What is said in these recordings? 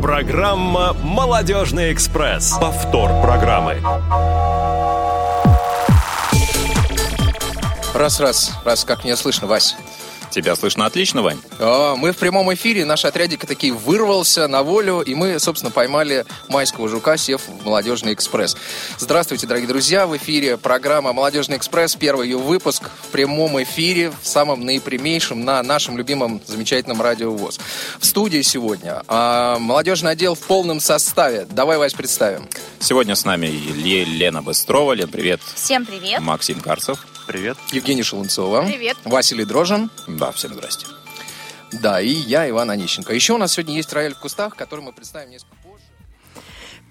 Программа «Молодежный экспресс». Повтор программы. Раз, раз, раз, как меня слышно, Вась? Тебя слышно отлично, Вань? А, мы в прямом эфире, наш отрядик таки вырвался на волю, и мы, собственно, поймали майского жука, сев в «Молодежный экспресс». Здравствуйте, дорогие друзья, в эфире программа «Молодежный экспресс», первый ее выпуск в прямом эфире, в самом наипрямейшем на нашем любимом замечательном радио ВОЗ. В студии сегодня а, молодежный отдел в полном составе. Давай, Вась, представим. Сегодня с нами Лена Быстрова. Лен, привет. Всем привет. Максим Карцев. Привет. Евгений Шелунцова. Привет. Василий Дрожин. Да, всем здрасте. Да, и я, Иван Онищенко. Еще у нас сегодня есть рояль в кустах, который мы представим несколько позже.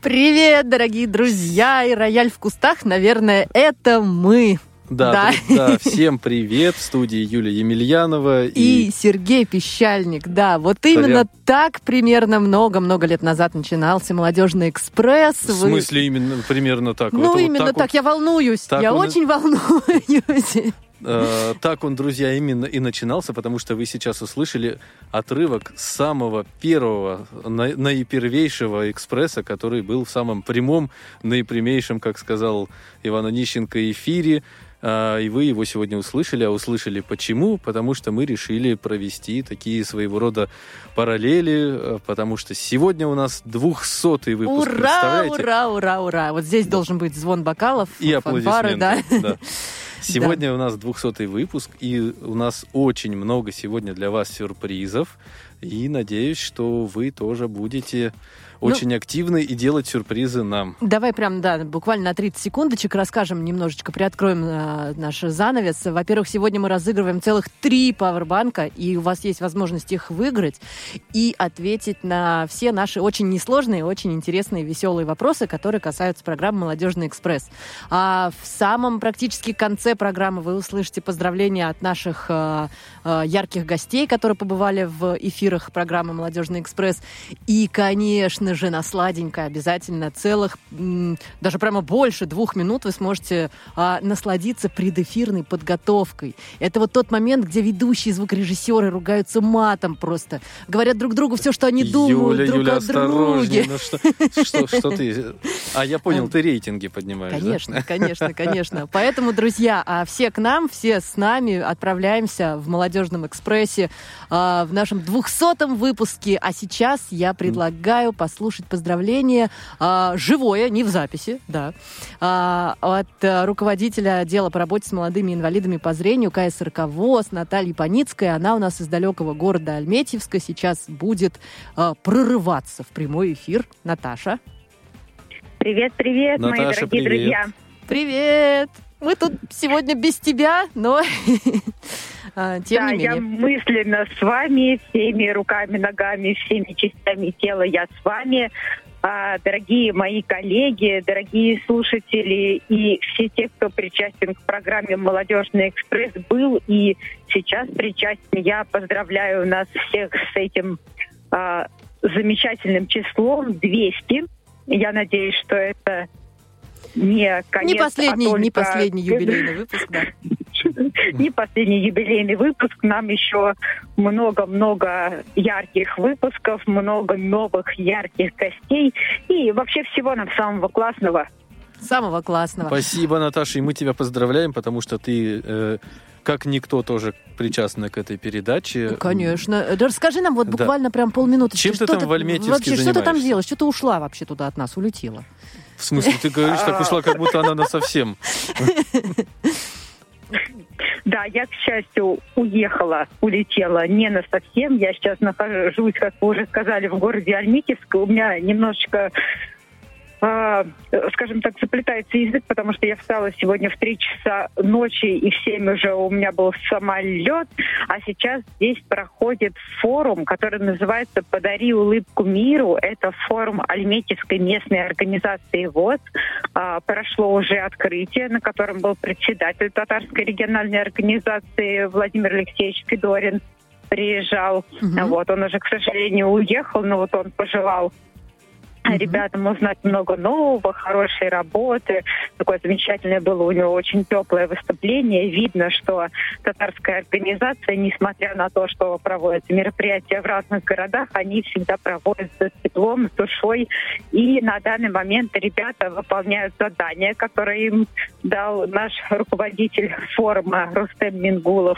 Привет, дорогие друзья! И рояль в кустах, наверное, это мы. Да, Да. да. всем привет. В студии Юлия Емельянова. И Сергей Пещальник, да, вот именно Прям. так примерно много-много лет назад начинался «Молодежный экспресс». в Вы- смысле именно примерно так? Ну, Это вот именно так, вот, я волнуюсь, так я он и- очень волнуюсь. Э, так он, друзья, именно и начинался, потому что вы сейчас услышали отрывок самого первого, на- наипервейшего экспресса, который был в самом прямом, наипрямейшем, как сказал Иван Онищенко, эфире. А, И вы его сегодня услышали, а услышали почему? Потому что мы решили провести такие своего рода параллели, э, потому что сегодня у нас 200-й выпуск, Ура, ура, ура, ура. Вот здесь должен быть звон бокалов, И фанфары, да. да. Сегодня у нас 200 выпуск, и у нас очень много сегодня для вас сюрпризов. И надеюсь, что вы тоже будете Ну, очень активны и делать сюрпризы нам. Давай прям, да, буквально на 30 секундочек расскажем, немножечко приоткроем э, наш занавес. Во-первых, сегодня мы разыгрываем целых три пауэрбанка, и у вас есть возможность их выиграть и ответить на все наши очень несложные, очень интересные, веселые вопросы, которые касаются программы «Молодежный экспресс». А в самом практически конце программы вы услышите поздравления от наших э, э, ярких гостей, которые побывали в эфирах программы «Молодежный экспресс». И, конечно же, на сладенькое обязательно целых, даже прямо больше двух минут вы сможете а, насладиться предэфирной подготовкой. Это вот тот момент, где ведущие звукорежиссеры ругаются матом просто, говорят друг другу все, что они думают Юля, друг Юля, о друге. Ну что, что, что ты... А, я понял, ты рейтинги поднимаешь, да? Конечно, конечно, конечно. Поэтому, друзья, а все к нам, все с нами отправляемся в «Молодежном экспрессе» а, в нашем 200-м выпуске. А сейчас я предлагаю послушать поздравление а, живое, не в записи, да, а, от а, руководителя отдела по работе с молодыми инвалидами по зрению КСРК ВОЗ Натальи Паницкой. Она у нас из далекого города Альметьевска сейчас будет а, прорываться в прямой эфир. Наташа. Привет, привет, мои Наташа, дорогие привет. друзья. Привет! Мы тут сегодня без тебя, но тем да, не я менее. мысленно с вами, всеми руками, ногами, всеми частями тела я с вами. А, дорогие мои коллеги, дорогие слушатели и все те, кто причастен к программе «Молодежный экспресс» был и сейчас причастен, я поздравляю нас всех с этим а, замечательным числом 200. Я надеюсь, что это не конец, Не последний, а не только- последний юбилейный выпуск, да. не последний юбилейный выпуск. Нам еще много-много ярких выпусков, много новых ярких гостей и вообще всего нам самого классного. Самого классного. Спасибо, Наташа, и мы тебя поздравляем, потому что ты, э, как никто, тоже причастна к этой передаче. Ну, Конечно. Да расскажи нам вот Да. буквально прям полминуты. Чем ты там в Альметьевске Вообще, что ты там занимаешься? делаешь? Что ты ушла вообще туда от нас, улетела? В смысле, ты говоришь, так ушла, как будто она на совсем. Да, я, к счастью, уехала, улетела не на совсем. Я сейчас нахожусь, как вы уже сказали, в городе Альметьевск. У меня немножечко а, скажем так, заплетается язык, потому что я встала сегодня в 3 часа ночи, и в 7 уже у меня был самолет, а сейчас здесь проходит форум, который называется «Подари улыбку миру». Это форум Альметьевской местной организации ВОЗ. А, прошло уже открытие, на котором был председатель татарской региональной организации Владимир Алексеевич Федорин приезжал. Мгм. Вот, он уже, к сожалению, уехал, но вот он пожелал ребятам узнать много нового, хорошей работы. Такое замечательное было у него очень теплое выступление. Видно, что татарская организация, несмотря на то, что проводятся мероприятия в разных городах, они всегда проводят с теплом, с душой. И на данный момент ребята выполняют задания, которые им дал наш руководитель форума Рустем Мингулов.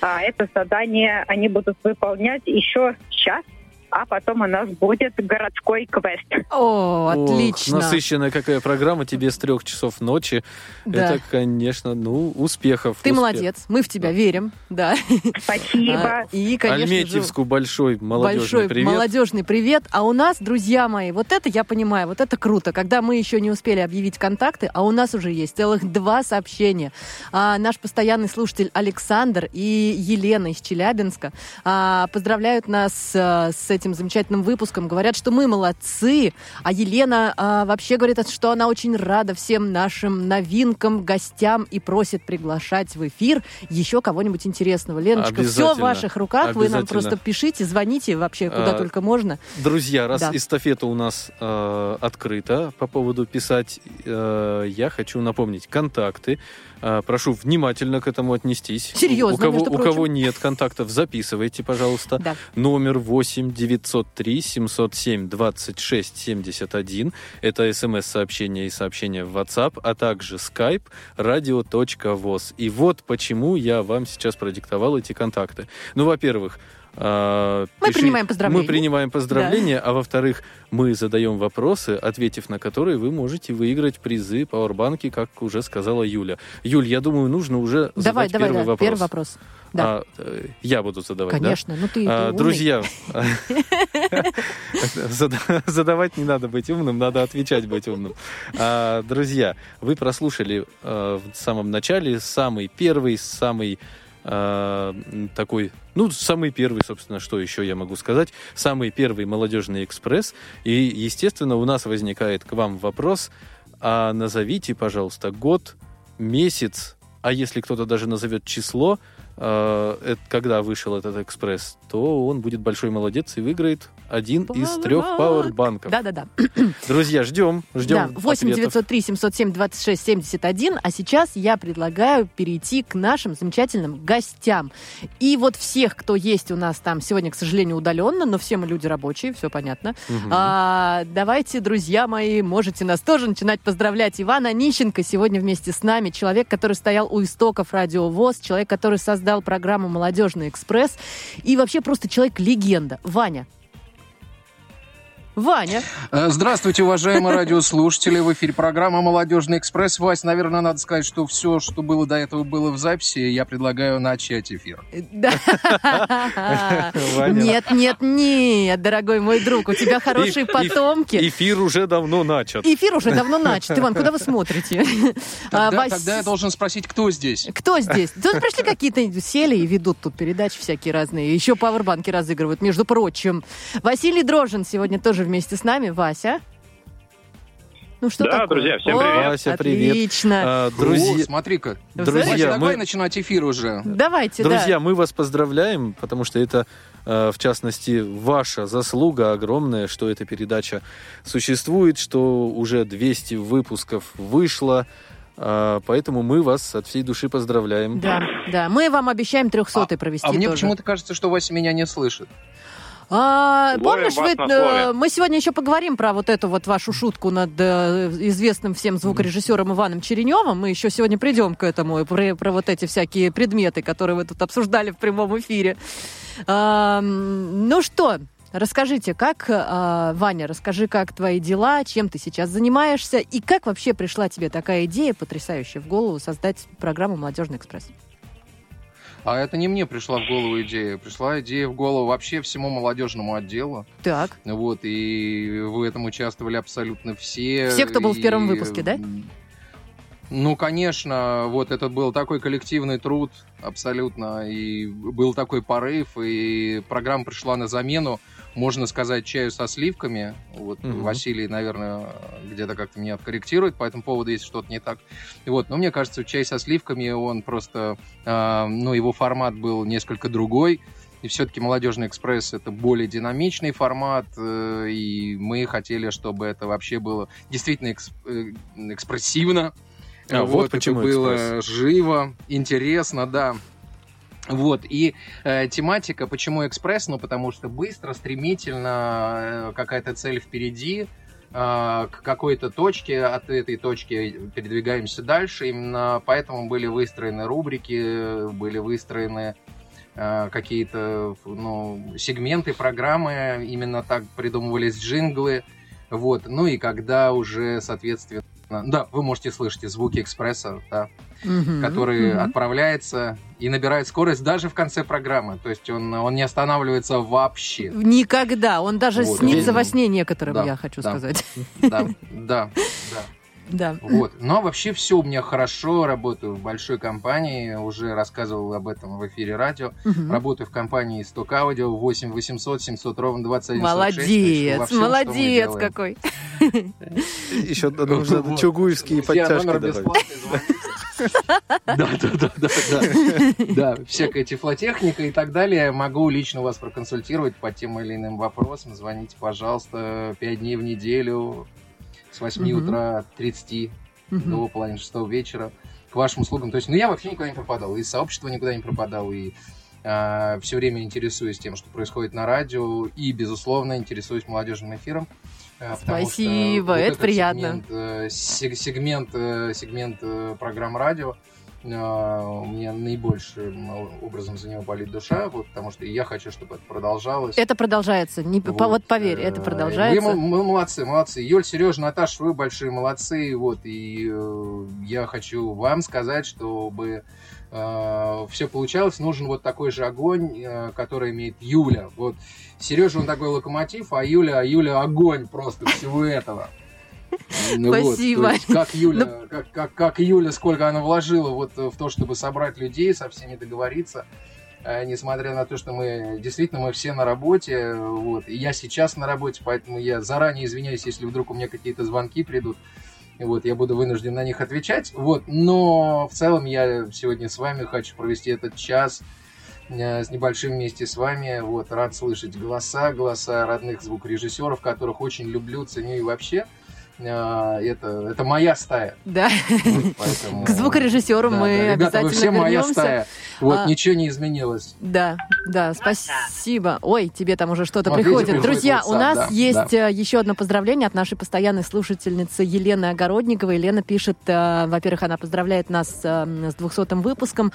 А это задание они будут выполнять еще час а потом у нас будет городской квест. О, отлично. Ох, насыщенная какая программа тебе с трех часов ночи. Да. Это, конечно, ну, успехов. Ты успех. молодец, мы в тебя верим, да. Спасибо. А, И, конечно же, Альметьевску большой молодежный большой привет. молодежный привет. А у нас, друзья мои, вот это я понимаю, вот это круто, когда мы еще не успели объявить контакты, а у нас уже есть целых два сообщения. А, наш постоянный слушатель Александр и Елена из Челябинска а, поздравляют нас с этим замечательным выпуском, говорят, что мы молодцы, а Елена а, вообще говорит, что она очень рада всем нашим новинкам, гостям и просит приглашать в эфир еще кого-нибудь интересного. Леночка, все в ваших руках, вы нам просто пишите, звоните вообще куда А, только можно. Друзья, раз Да. эстафета у нас э, открыта по поводу писать, э, я хочу напомнить контакты. Э, прошу внимательно к этому отнестись. Серьезно, у, кого, у кого нет контактов, записывайте, пожалуйста. Да. Номер 8 903 707 26 71. Это смс-сообщение и сообщение в WhatsApp, а также skype radio.voz. И вот почему я вам сейчас продиктовал эти контакты. Ну, во-первых, э, Мы пиши- принимаем поздравления. Мы принимаем поздравления, а во-вторых, мы задаем вопросы, ответив на которые вы можете выиграть призы Пауэрбанки, как уже сказала Юля. Юль, я думаю, нужно уже Давай, задать давай, первый да, вопрос. первый вопрос. Да, А, э, я буду задавать, да? конечно. Ну ты, А, ты умный. друзья, зада- задавать не надо быть умным, надо отвечать быть умным. А, Друзья, вы прослушали э, в самом начале самый первый, самый э, такой, ну, самый первый, собственно, что еще я могу сказать, самый первый молодежный экспресс. И, естественно, у нас возникает к вам вопрос, а назовите, пожалуйста, год, месяц, а если кто-то даже назовет число, это когда вышел этот экспресс, то он будет большой молодец и выиграет один из трех пауэрбанков. Да-да-да. Друзья, ждем, ждем Да, 8 ответов. 903 707 26 71. А сейчас я предлагаю перейти к нашим замечательным гостям. И вот всех, кто есть у нас там сегодня, к сожалению, удаленно, но все мы люди рабочие, все понятно. Мгм. А, давайте, друзья мои, можете нас тоже начинать поздравлять. Иван Онищенко сегодня вместе с нами. Человек, который стоял у истоков Радио ВОЗ, человек, который создал программу «Молодежный экспресс». И вообще просто человек-легенда. Ваня. Ваня. Э, Здравствуйте, уважаемые радиослушатели. В эфире программа «Молодежный экспресс». Вась, наверное, надо сказать, что все, что было до этого, было в записи. Я предлагаю начать эфир. Да. Ваня. Нет, нет, нет, дорогой мой друг, у тебя хорошие потомки. Эфир уже давно начат. Эфир уже давно начат. Иван, куда вы смотрите? А, Тогда, тогда я должен спросить, кто здесь? Кто здесь? Тут пришли какие-то, сели и ведут тут передачи всякие разные. Еще пауэрбанки разыгрывают, между прочим. Василий Дрожин сегодня тоже вместе с нами. Вася? Ну что Да, такое? друзья, всем О, привет. Вася, привет. Отлично. А, О, друзья, смотри-ка. Вася, Вася, друзья, давай мы, начинать эфир уже. Давайте, да. друзья, мы вас поздравляем, потому что это, э, в частности, ваша заслуга огромная, что эта передача существует, что уже 200 выпусков вышло. А, Поэтому мы вас от всей души поздравляем. Да, да. Мы вам обещаем 300 провести А мне тоже. почему-то кажется, что Вася меня не слышит. А, Ловим помнишь, вы, э, мы сегодня еще поговорим про вот эту вот вашу шутку над э, известным всем звукорежиссером Иваном Череневым. Мы еще сегодня придем к этому, и про, про вот эти всякие предметы, которые вы тут обсуждали в прямом эфире. А, ну что, расскажите, как, а, Ваня, расскажи, как твои дела, чем ты сейчас занимаешься, и как вообще пришла тебе такая идея потрясающая в голову создать программу «Молодежный экспресс»? А это не мне пришла в голову идея. Пришла идея в голову вообще всему молодежному отделу. Так, Вот, и в этом участвовали абсолютно все. Все, кто был в первом И, выпуске, да? Ну, конечно, вот это был такой коллективный труд абсолютно, и был такой порыв, и программа пришла на замену, можно сказать, чаю со сливками. Вот Мгм. Василий, наверное, где-то как-то меня корректирует по этому поводу, если что-то не так. Вот, но мне кажется, чай со сливками, он просто, а, ну, его формат был несколько другой, И все-таки «Молодежный экспресс» — это более динамичный формат, э, и мы хотели, чтобы это вообще было действительно экс- э, экспрессивно. А, вот почему это было экспресс. живо, интересно, да. Вот, и э, тематика, почему экспресс? Ну, потому что быстро, стремительно, э, какая-то цель впереди, э, к какой-то точке, от этой точки передвигаемся дальше. Именно поэтому были выстроены рубрики, были выстроены э, какие-то ну, сегменты программы, именно так придумывались джинглы. Вот. Ну и когда уже, соответственно, да, вы можете слышать звуки экспресса, да, Мгм, который мгм. отправляется и набирает скорость даже в конце программы. То есть он, он не останавливается вообще. Никогда. Он даже Вот. снится во сне некоторым, Да, я хочу да. сказать. Да, да, да. Да. Вот. Но вообще все у меня хорошо. Работаю в большой компании. Уже рассказывал об этом в эфире радио. Мгм. Работаю в компании Сток Аудио 8 800 700 ровно 21 Молодец, молодец какой. Еще нужно чугуевские подтяжки добавить. Да, да, да, да, да. Да, всякая тифлотехника и так далее. Могу лично вас проконсультировать по тем или иным вопросам. Звоните, пожалуйста, 5 дней в неделю с 8 Мгм. утра 30 Мгм. до половины шестого вечера к вашим услугам. То есть, ну, я вообще никуда не пропадал. И из сообщества никуда не пропадал, и все время интересуюсь тем, что происходит на радио, и, безусловно, интересуюсь молодежным эфиром. Э, Спасибо, вот это приятно. Сегмент, э, сег- сегмент, э, сегмент программ радио у меня наибольшим образом за него болит душа, вот, потому что я хочу, чтобы это продолжалось. Это продолжается. Не, по- вот поверь, это продолжается. Вы, мы молодцы, молодцы. Юль, Сережа, Наташа, вы большие молодцы. Вот, и э, я хочу вам сказать, чтобы все получалось, нужен вот такой же огонь, э, который имеет Юля. Вот Сережа, он такой локомотив, а Юля, а Юля огонь просто всего этого. Ну вот, Спасибо. то есть как Юля, как, как, как Юля, сколько она вложила вот в то, чтобы собрать людей, со всеми договориться. Э, несмотря на то, что мы действительно мы все на работе, вот, и я сейчас на работе, поэтому я заранее извиняюсь, если вдруг у меня какие-то звонки придут, вот, я буду вынужден на них отвечать, вот, но в целом я сегодня с вами хочу провести этот час э, с небольшим вместе с вами, вот, рад слышать голоса, голоса родных звукорежиссеров, которых очень люблю, ценю и вообще, э, это, это моя стая. Да. Поэтому- К звукорежиссеру Да, мы да, ребята, обязательно вы все моя вернемся. стая. Вот, А, ничего не изменилось. Да, да, спасибо. Ой, тебе там уже что-то Вот, приходит. Друзья, у нас да, есть э, еще одно поздравление от нашей постоянной слушательницы Елены Огородниковой. Елена пишет, э, во-первых, она поздравляет нас э, с 200-м выпуском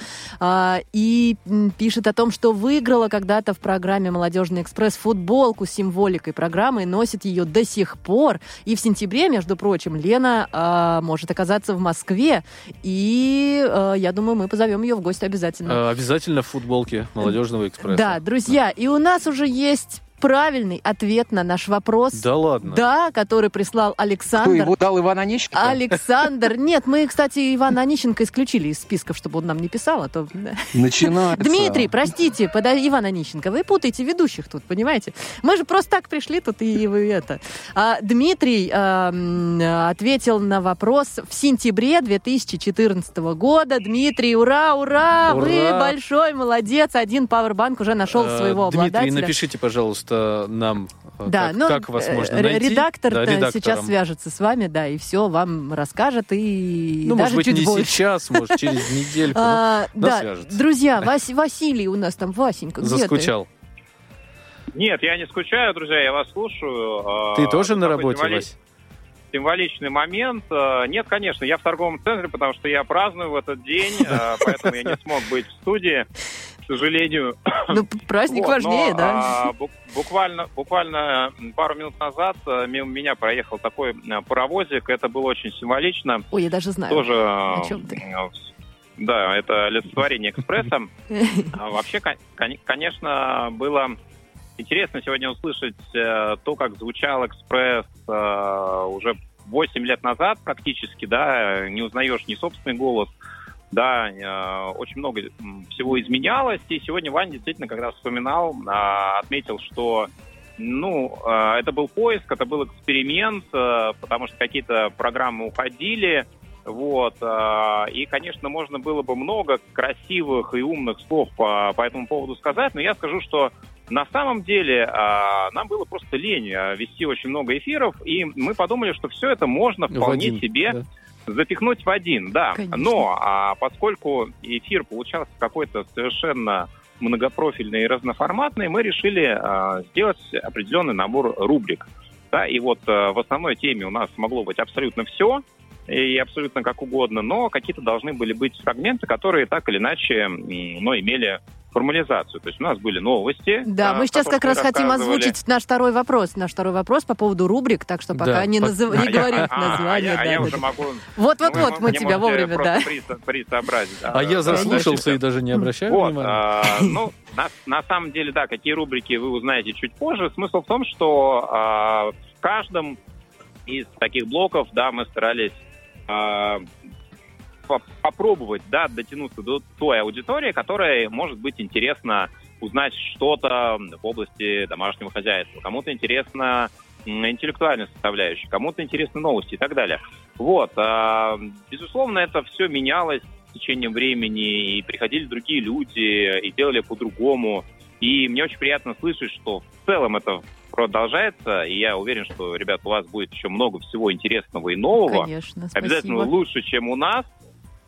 и пишет о том, что выиграла когда-то в программе «Молодежный экспресс» футболку с символикой программы и носит ее до сих пор. И в сентябре, между прочим, Лена э, может оказаться в Москве. И э, я думаю, мы позовем ее в гости обязательно. Э, Обязательно в футболке молодежного экспресса. Да, друзья, и у нас уже есть правильный ответ на наш вопрос. Да ладно. Да, который прислал Кто Александр. его дал Иван Онищенко? Александр. Нет, мы, кстати, Ивана Онищенко исключили из списков, чтобы он нам не писал, а то... Начинается. Дмитрий, простите, пода... Иван Онищенко, вы путаете ведущих тут, понимаете? Мы же просто так пришли тут и вы это. А, Дмитрий а, м, ответил на вопрос в сентябре 2014 года. Дмитрий, ура, ура! Вы Ура! большой молодец. Один пауэрбанк уже нашел Э, своего Дмитрий, обладателя. напишите, пожалуйста, нам, э, Да, как, ну, как вас э, можно найти. Редактор Да, сейчас свяжется с вами, да, и все вам расскажет, и Ну, даже может быть, чуть не больше. сейчас, может, через недельку. А, да, да, свяжется. друзья, Вас- Василий у нас там, Васенька, где ты? Заскучал. Нет, я не скучаю, друзья, я вас слушаю. А, Ты тоже на работе, Вась? Символичный момент. А, Нет, конечно, я в торговом центре, потому что я праздную в этот день, а, поэтому я не смог быть в студии, к сожалению. Ну, праздник Вот, важнее, но, да. а, бу- буквально, буквально пару минут назад а, мимо меня проехал такой паровозик. Это было очень символично. Ой, я даже знаю. Тоже, о чем ты. да, это олицетворение экспресса. А Вообще, кон- кон- конечно, было интересно сегодня услышать э, то, как звучал экспресс э, уже 8 лет назад практически, да, не узнаешь ни собственный голос, да, э, очень много всего изменялось, и сегодня Ваня действительно, когда вспоминал, а, отметил, что ну, э, это был поиск, это был эксперимент, э, потому что какие-то программы уходили, Вот. И, конечно, можно было бы много красивых и умных слов по, по этому поводу сказать, но я скажу, что на самом деле нам было просто лень вести очень много эфиров, и мы подумали, что все это можно В вполне один, себе да. Запихнуть в один, да. Конечно. Но а, поскольку эфир получался какой-то совершенно многопрофильный и разноформатный, мы решили а, сделать определенный набор рубрик. Да, и вот а, в основной теме у нас могло быть абсолютно все, и абсолютно как угодно, но какие-то должны были быть фрагменты, которые так или иначе м, ну, имели формализацию. То есть у нас были новости. Да, а, мы сейчас как раз хотим озвучить наш второй вопрос. Наш второй вопрос по поводу рубрик, так что пока Да, не, по- назыв- А не говорим а, а, название. да, а я да, уже могу... Вот-вот-вот, мы тебя вовремя, да. присообразить. А я заслушался и даже не обращаю внимания. а, ну, на, самом деле, да, какие рубрики вы узнаете чуть позже. Смысл в том, что а, в каждом из таких блоков, да, мы старались а, попробовать, да, дотянуться до той аудитории, которая может быть интересно узнать что-то в области домашнего хозяйства. Кому-то интересно интеллектуальная составляющая, кому-то интересны новости и так далее. Вот, а, безусловно, это все менялось с течением времени, и приходили другие люди, и делали по-другому. И мне очень приятно слышать, что в целом это продолжается, и я уверен, что, ребят, у вас будет еще много всего интересного и нового. Конечно, Обязательно спасибо. лучше, чем у нас.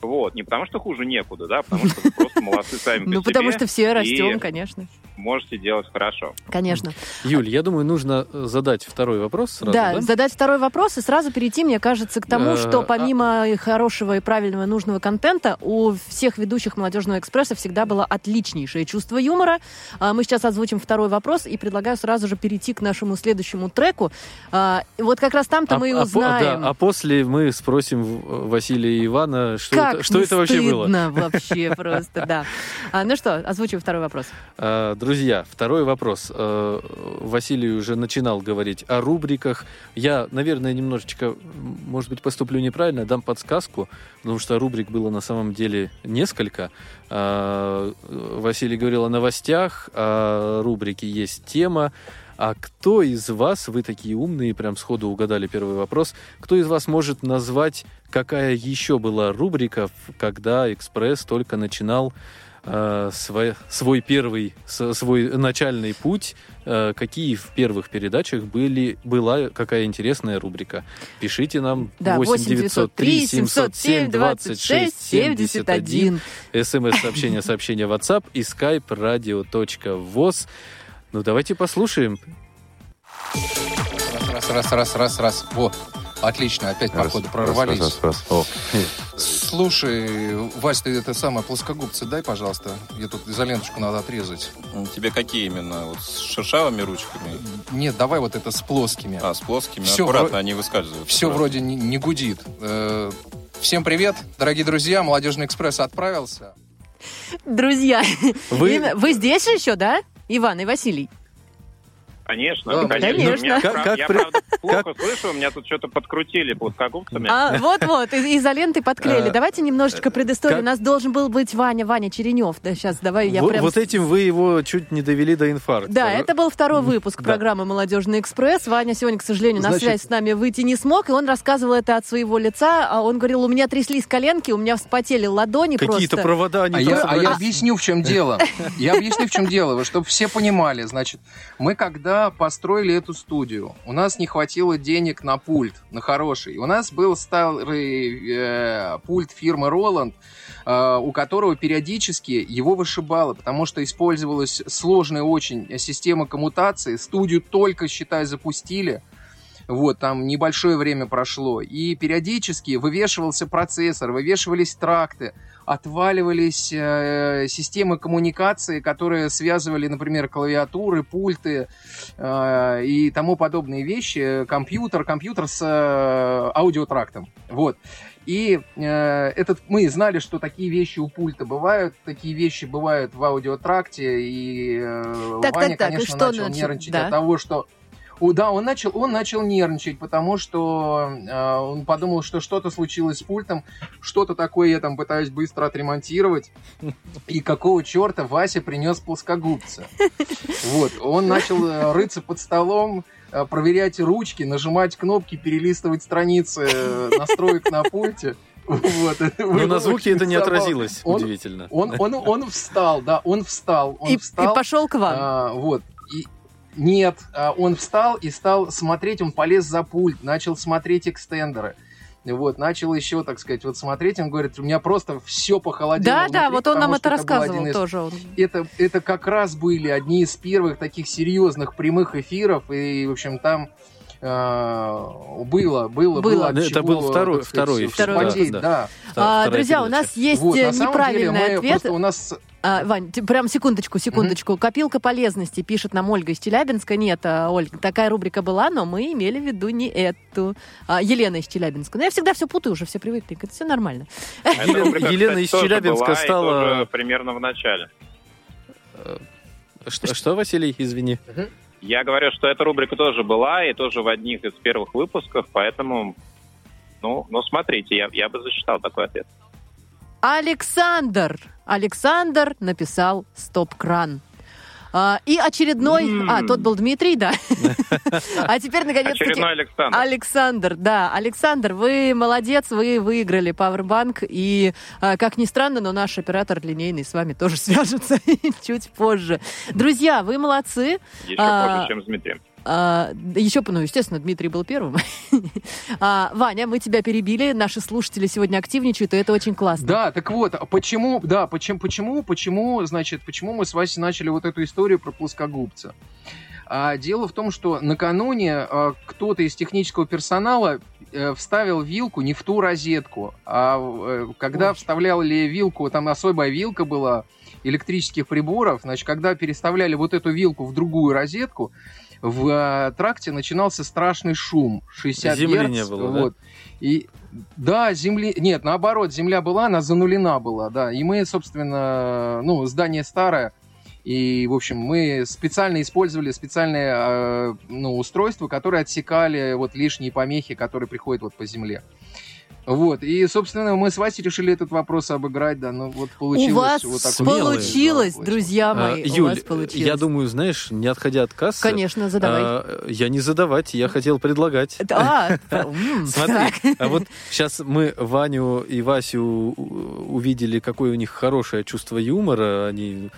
Вот, не потому что хуже некуда, да, потому что просто молодцы сами по Ну, потому что все растем, конечно. Можете делать хорошо. Конечно. Юль, я думаю, нужно э, задать второй вопрос сразу, да, да? задать второй вопрос и сразу перейти, мне кажется, к тому, Э, что а- помимо хорошего и правильного и нужного контента, у всех ведущих «Молодежного экспресса» всегда было отличнейшее чувство юмора. А, Мы сейчас озвучим второй вопрос и предлагаю сразу же перейти к нашему следующему треку. А, Вот как раз там-то А- мы и а узнаем. да, а после мы спросим Василия и Ивана, что, как это, что не это вообще было. стыдно вообще просто, да. А, Ну что, озвучим второй вопрос. Друзья, второй вопрос. Э, Василий уже начинал говорить о рубриках. Я, наверное, немножечко, может быть, поступлю неправильно, дам подсказку, потому что рубрик было на самом деле несколько. А, Василий говорил о новостях, о рубрике есть тема. А кто из вас, вы такие умные, прям сходу угадали первый вопрос, кто из вас может назвать, какая еще была рубрика, когда «Экспресс» только начинал э, свой, свой первый, свой начальный путь, э, какие в первых передачах были, была, какая интересная рубрика. Пишите нам Да, 8 903 707 26 71. 71. СМС-сообщение, сообщение WhatsApp и skype radio.voz. Ну, давайте послушаем. Раз, раз, раз, раз, раз. Во, отлично, опять, походу, прорвались. Раз, раз, раз. О, Слушай, Вась, ты это самое, плоскогубцы дай, пожалуйста. Я тут изоленточку надо отрезать. Тебе какие именно? Вот с шершавыми ручками? Нет, давай вот это с плоскими. А, с плоскими? Всё, Аккуратно, вро- они выскальзывают. Все Аккуратно. вроде не, не гудит. Э, Всем привет, дорогие друзья. Молодежный экспресс отправился. Друзья, Вы- вы здесь еще, да? Иван и Василий. Конечно, Да, конечно. У меня, Как- прав- как я, при- правда, плохо слышу, у меня тут что-то подкрутили плоскогубцами. А, вот-вот, из- изолентой подклеили. Э, Давайте немножечко предысторию. как- У нас должен был быть Ваня, Ваня Черенев. Да, сейчас, давай я Вот, прям... вот этим вы его чуть не довели до инфаркта. Да, это был второй выпуск программы «Молодежный экспресс». Ваня сегодня, к сожалению, на Значит- связь с нами выйти не смог, и он рассказывал это от своего лица. А Он говорил, у меня тряслись коленки, у меня вспотели ладони Какие-то просто. провода они А я, а я объясню, в чем дело. Я объясню, в чем дело, чтобы все понимали. Значит, мы когда построили эту студию, у нас не хватило денег на пульт, на хороший. У нас был старый э, пульт фирмы Roland, э, у которого периодически его вышибало, потому что использовалась сложная очень система коммутации. Студию только, считай, запустили. Вот, там небольшое время прошло. И периодически вывешивался процессор, вывешивались тракты, отваливались э, системы коммуникации, которые связывали, например, клавиатуры, пульты э, и тому подобные вещи. Компьютер, компьютер с э, аудиотрактом. Вот. И э, этот, мы знали, что такие вещи у пульта бывают, такие вещи бывают в аудиотракте, и э, Так, так, Ваня, так, и конечно, что начал начал? нервничать Да. от того, что о, да, он начал, он начал нервничать, потому что э, он подумал, что что-то случилось с пультом, что-то такое я там пытаюсь быстро отремонтировать, и какого черта Вася принес плоскогубцы. Вот, он начал э, рыться под столом, э, проверять ручки, нажимать кнопки, перелистывать страницы э, настроек на пульте. Вот, Но на звуке это не Забавно. отразилось, Он- удивительно. Он, он, он встал, да, он встал, он И, и встал. пошел к вам. А, вот. Нет, а, он встал и стал смотреть, он полез за пульт, начал смотреть экстендеры. Вот, начал еще, так сказать, вот смотреть, он говорит, у меня просто все похолодело да, да, внутри, вот он нам это рассказывал из- тоже. он. Это, это как раз были одни из первых таких серьезных прямых эфиров, и, в общем, там а, было, было, Было. было Это чего, был второй- так сказать, второй эфир, да, да. Втор- А, вторая друзья, у передача. нас есть Вот, э, неправильный деле мы ответ. просто у нас А, Вань, прям секундочку, секундочку. Копилка полезности, пишет нам Ольга из Челябинска. Нет, а, Ольга, такая рубрика была, но мы имели в виду не эту. А, Елена из Челябинска. Ну, я всегда все путаю, уже все привыкли. Это все нормально. Эта Елена- из Челябинска была, стала- примерно в начале. Что, что, Василий, извини? Я говорю, что эта рубрика тоже была, и тоже в одних из первых выпусков, поэтому, ну, ну смотрите, я, я бы засчитал такой ответ. Александр. Александр написал «Стоп-кран». А, и очередной... М. А, тот был Дмитрий, да. А теперь, наконец-таки... Очередной Александр. Александр, да, Александр, вы молодец, вы выиграли Powerbank, и, а, как ни странно, но наш оператор линейный с вами тоже свяжется чуть позже. Друзья, вы молодцы. Еще а, позже, чем с Дмитрием. А, еще, ну, естественно, Дмитрий был первым. А, Ваня, мы тебя перебили, наши слушатели сегодня активничают, и это очень классно. Да, так вот, а почему, да, почему, почему, почему, значит, почему мы с Васей начали вот эту историю про плоскогубца? А, дело в том, что накануне а, кто-то из технического персонала э, вставил вилку не в ту розетку, а э, когда вставляли вилку, там особая вилка была электрических приборов, значит, когда переставляли вот эту вилку в другую розетку, в э, тракте начинался страшный шум, 60 Земли герц, не было, да? вот. И да, земли... Нет, наоборот, земля была, она занулена была, да. И мы, собственно, ну, здание старое, и, в общем, мы специально использовали специальные э, ну, устройства, которые отсекали вот лишние помехи, которые приходят вот по земле. Вот, и, собственно, мы с Васей решили этот вопрос обыграть, да, ну вот получилось У вас вот так Смелые. получилось, Да, друзья А, мои, у Юль, вас получилось. я думаю, знаешь, не отходя от кассы... Конечно, задавай. а, я не задавать, я хотел предлагать. А, Смотри, а вот сейчас мы Ваню и Васю увидели, какое у них хорошее чувство юмора. Они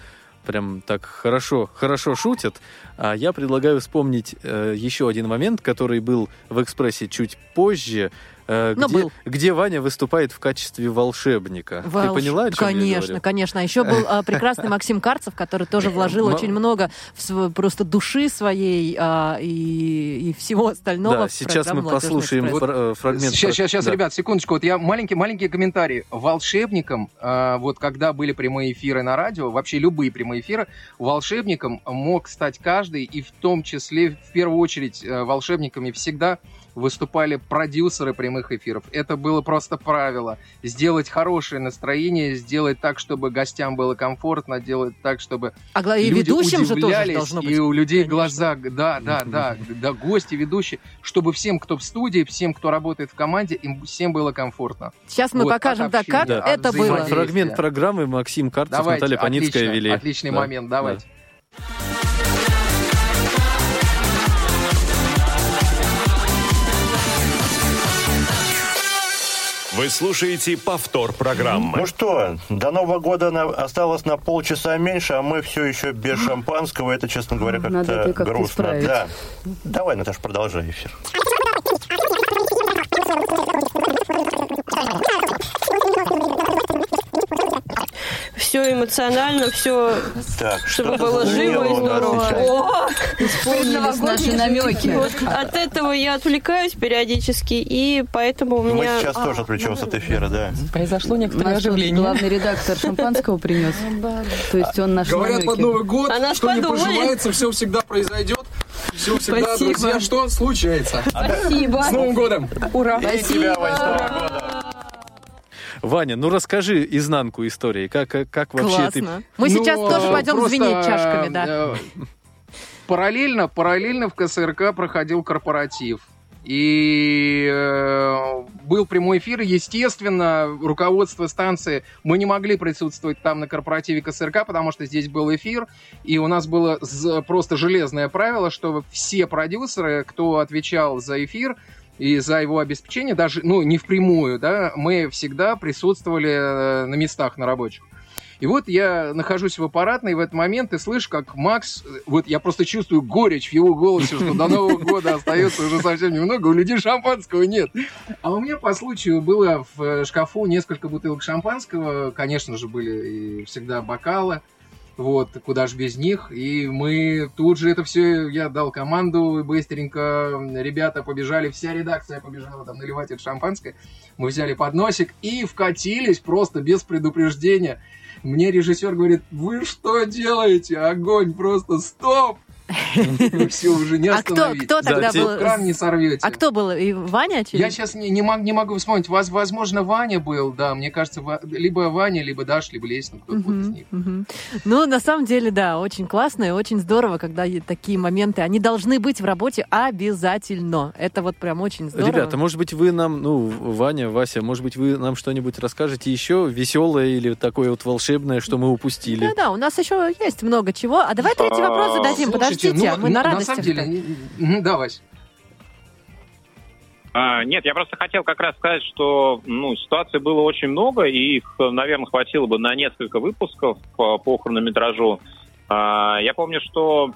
прям так хорошо, хорошо шутят. А я предлагаю вспомнить э, еще один момент, который был в «Экспрессе» чуть позже, э, Но где, был. где Ваня выступает в качестве волшебника. Ты Волш- поняла, о чем я Конечно, говорю? конечно. А еще был а, прекрасный Максим Карцев, который тоже вложил очень много в св- просто души своей а, и, и всего остального. Да, в сейчас мы программу «Молодежный послушаем экспресс». фра- э, фрагмент. Сейчас, про- сейчас, сейчас, да. ребят, секундочку. Вот я маленький, маленький комментарий. Волшебником, э, вот когда были прямые эфиры на радио, вообще любые прямые эфиры, волшебником мог стать каждый, и в том числе, в первую очередь, э, волшебниками всегда выступали продюсеры прямых эфиров. Это было просто правило. Сделать хорошее настроение, сделать так, чтобы гостям было комфортно, делать так, чтобы А гла- и люди ведущим же тоже должно быть. и у людей конечно. глаза, да, да, да, да, гости, ведущие, чтобы всем, кто в студии, всем, кто работает в команде, им всем было комфортно. Сейчас мы Вот, покажем, да, как Да. это было. Фрагмент программы Максим Карцев, Давайте, Наталья Паницкая отлично, вели. отличный Да, момент, давайте. Вы слушаете повтор программы. Ну что, до Нового года на- осталось на полчаса меньше, а мы все еще без шампанского. Это, честно говоря, Надо как-то это как-то грустно. исправить. Да. Давай, Наташа, продолжай эфир. Все эмоционально, все, Так, чтобы было живо и здорово. О! Исполнились наши намеки. Вот от этого я отвлекаюсь периодически, и поэтому у Мы меня... сейчас тоже отвлечемся от эфира, да. Произошло некоторое оживление. главный редактор шампанского принес. То есть он наш Говорят, под Новый год, А что не пожелается, все всегда произойдет. Все всегда, Спасибо. друзья, что случается. Спасибо. С Новым годом! Ура. И тебя, Вань, с Новым годом. Ваня, ну расскажи изнанку истории. Как, как, как вообще ты... Классно. Мы сейчас Ну, тоже пойдем просто, звенеть чашками, да. э, Параллельно, параллельно в КСРК проходил корпоратив. И э, был прямой эфир. Естественно, руководство станции, мы не могли присутствовать там на корпоративе КСРК, потому что здесь был эфир. И у нас было просто железное правило, что все продюсеры, кто отвечал за эфир, и за его обеспечение, даже, ну, не впрямую, да, мы всегда присутствовали э, на местах, на рабочих. И вот я нахожусь в аппаратной в этот момент и слышу, как Макс, э, вот я просто чувствую горечь в его голосе, что до Нового года остается уже совсем немного, у людей шампанского нет. А у меня по случаю было в э, шкафу несколько бутылок шампанского, конечно же, были и всегда бокалы, вот, куда же без них. И мы тут же это все, я дал команду, быстренько ребята побежали, вся редакция побежала там наливать это шампанское. Мы взяли подносик и вкатились просто без предупреждения. Мне режиссер говорит, вы что делаете? Огонь, просто стоп! Все, уже не А кто, остановить. кто тогда Да, был? Кран не сорвете. А кто был? И Ваня? очевидно? Я сейчас не, не, мог- не могу вспомнить. Воз- возможно, Ваня был, да. Мне кажется, либо Ваня, либо Даш, либо Лесин, кто-то вот из них. Ну, на самом деле, да, очень классно и очень здорово, когда такие моменты, они должны быть в работе обязательно. Это вот прям очень здорово. Ребята, может быть, вы нам, ну, Ваня, Вася, может быть, вы нам что-нибудь расскажете еще веселое или такое вот волшебное, что мы упустили? Да-да, у нас еще есть много чего. А давай третий вопрос зададим. Слушайте, Подождите, ну, мы на на радостях. самом деле, Мгм, Да, Вась. А, нет, я просто хотел как раз сказать, что ну, ситуаций было очень много, и их, наверное, хватило бы на несколько выпусков по, по хронометражу. А, я помню, что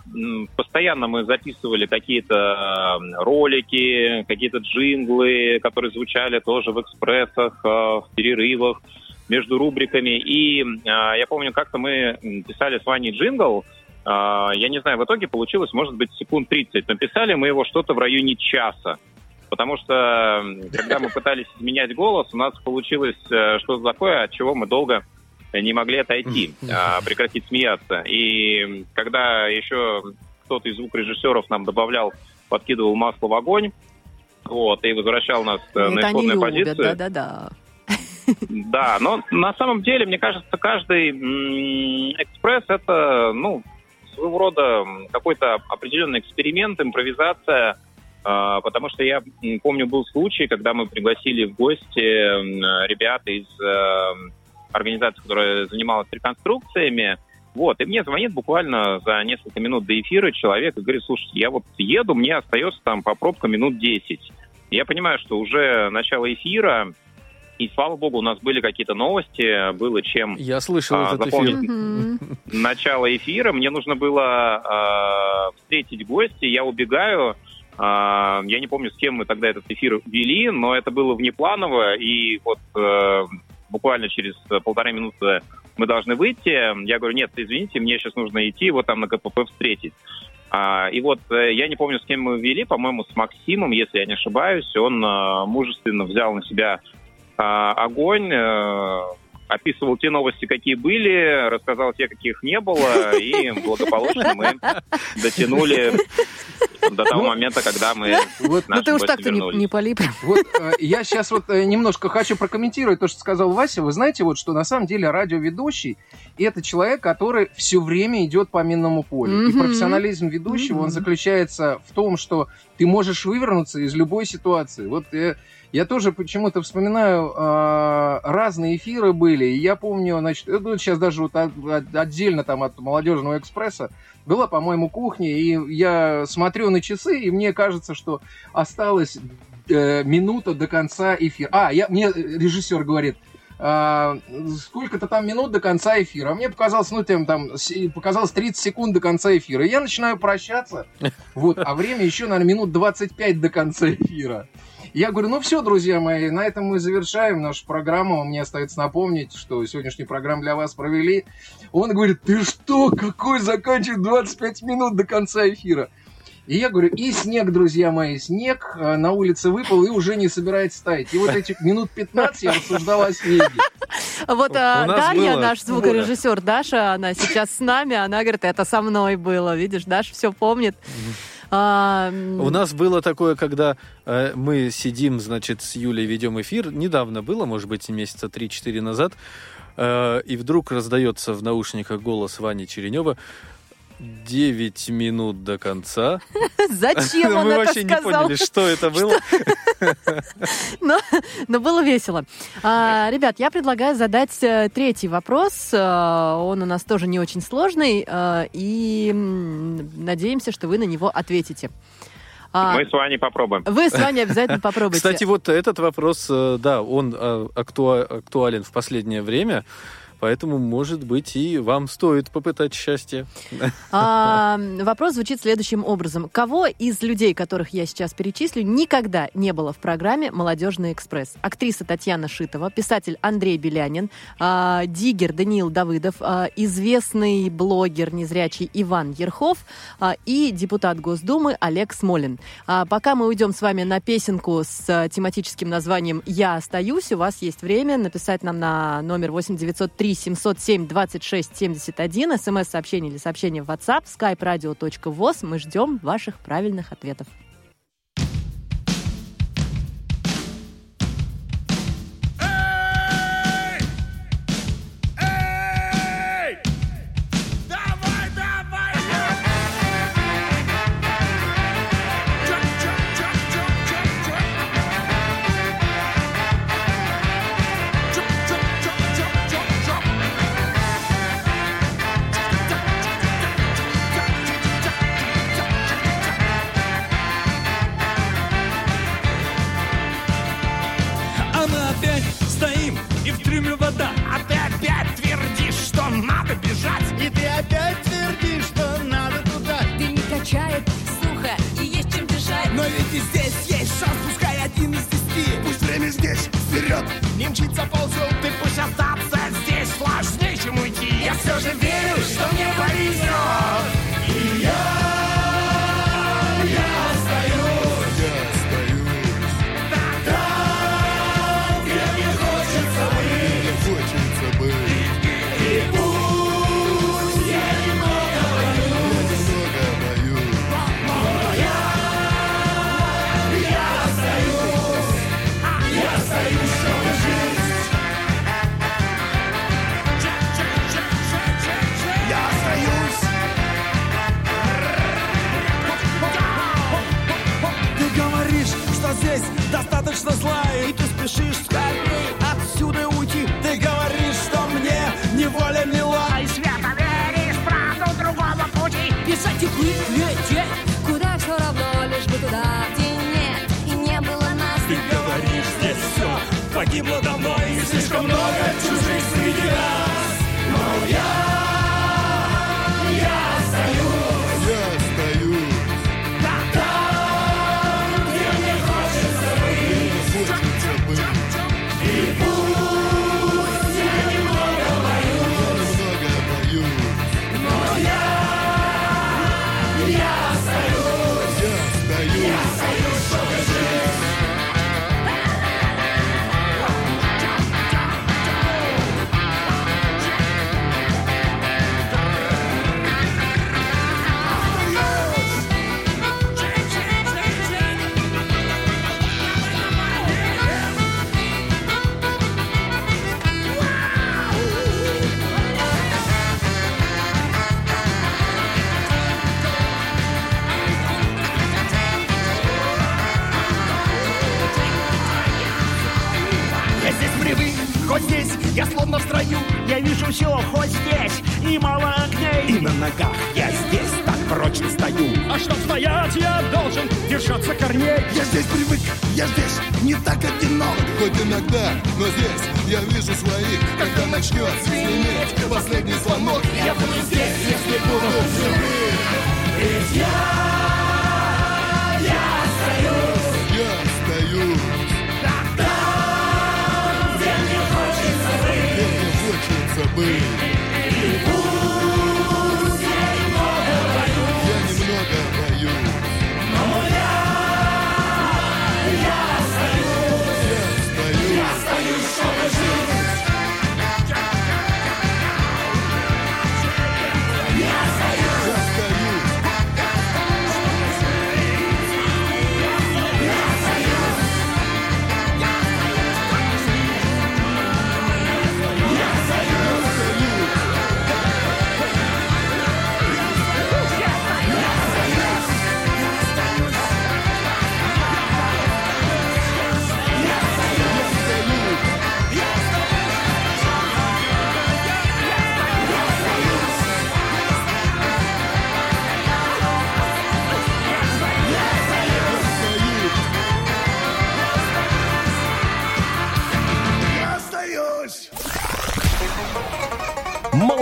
постоянно мы записывали какие-то ролики, какие-то джинглы, которые звучали тоже в экспрессах, в перерывах между рубриками. И а, я помню, как-то мы писали с Ваней джингл, а, я не знаю, в итоге получилось, может быть, секунд 30. Написали мы его что-то в районе часа. Потому что, когда мы пытались изменять голос, у нас получилось э, что-то такое, от чего мы долго не могли отойти, а, прекратить смеяться. И когда еще кто-то из звукорежиссеров нам добавлял, подкидывал масло в огонь, вот, и возвращал нас на Это они исходную любят, позицию. да-да-да. Да, но на самом деле, мне кажется, каждый экспресс это, ну, своего рода какой-то определенный эксперимент, импровизация, а, потому что я помню, был случай, когда мы пригласили в гости ребят из э, организации, которая занималась реконструкциями, вот, и мне звонит буквально за несколько минут до эфира человек и говорит, слушайте, я вот еду, мне остается там по пробкам минут 10. Я понимаю, что уже начало эфира, и слава богу, у нас были какие-то новости, было чем Я слышал а, этот эфир. Начало эфира. Мне нужно было э, встретить гостя, я убегаю. Э, я не помню, с кем мы тогда этот эфир вели, но это было внепланово, и вот э, буквально через полторы минуты мы должны выйти. Я говорю, нет, извините, мне сейчас нужно идти, его там на КПП встретить. А, и вот э, я не помню, с кем мы вели, по-моему, с Максимом, если я не ошибаюсь. Он э, мужественно взял на себя огонь, э, описывал те новости, какие были, рассказал те, каких не было, и благополучно мы дотянули до того момента, когда мы Вот, Ну ты уж так-то не, полип. Вот э, я сейчас вот э, немножко хочу прокомментировать то, что сказал Вася. Вы знаете, вот что на самом деле радиоведущий это человек, который все время идет по минному полю. И Мгм. профессионализм ведущего, он Мгм. заключается в том, что ты можешь вывернуться из любой ситуации. Вот э, я тоже почему-то вспоминаю, э, разные эфиры были, и я помню, значит, ну, сейчас даже вот от- от- отдельно там от молодежного экспресса была, по-моему, кухня, и я смотрю на часы, и мне кажется, что осталось э, минута до конца эфира. А, я, мне режиссер говорит, а, сколько-то там минут до конца эфира. А мне показалось, ну, там, там, показалось 30 секунд до конца эфира. Я начинаю прощаться. Вот, а время еще, наверное, минут 25 до конца эфира. Я говорю, ну все, друзья мои, на этом мы завершаем нашу программу. Мне остается напомнить, что сегодняшнюю программу для вас провели. Он говорит, ты что, какой заканчивает 25 минут до конца эфира? И я говорю, и снег, друзья мои, снег э, на улице выпал и уже не собирается таять. И вот эти минут 15 я рассуждал о снеге. Вот а, Дарья, было- наш звукорежиссер Даша, она сейчас с нами, она говорит, это со мной было, видишь, Даша все помнит. А, У нас было такое, когда э, мы сидим, значит, с Юлей ведем эфир. Недавно было, может быть, месяца 3-4 назад. э, и вдруг раздается в наушниках голос Вани Черенева. 9 минут до конца. Зачем он Мы это вообще сказал? не поняли, что это было. но, но было весело. А, ребят, я предлагаю задать э, третий вопрос. Э, он у нас тоже не очень сложный. Э, и надеемся, что вы на него ответите. А, Мы с вами попробуем. Вы с вами обязательно попробуйте. Кстати, вот этот вопрос, да, он а, актуален в последнее время. Поэтому, может быть, и вам стоит попытать счастье. А, вопрос звучит следующим образом. Кого из людей, которых я сейчас перечислю, никогда не было в программе «Молодежный экспресс»? Актриса Татьяна Шитова, писатель Андрей Белянин, а, диггер Даниил Давыдов, а, известный блогер незрячий Иван Ерхов а, и депутат Госдумы Олег Смолин. А, пока мы уйдем с вами на песенку с а, тематическим названием «Я остаюсь», у вас есть время написать нам на номер 8903 3 707 26 71, смс-сообщение или сообщение в WhatsApp, skype radio.voz. Мы ждем ваших правильных ответов.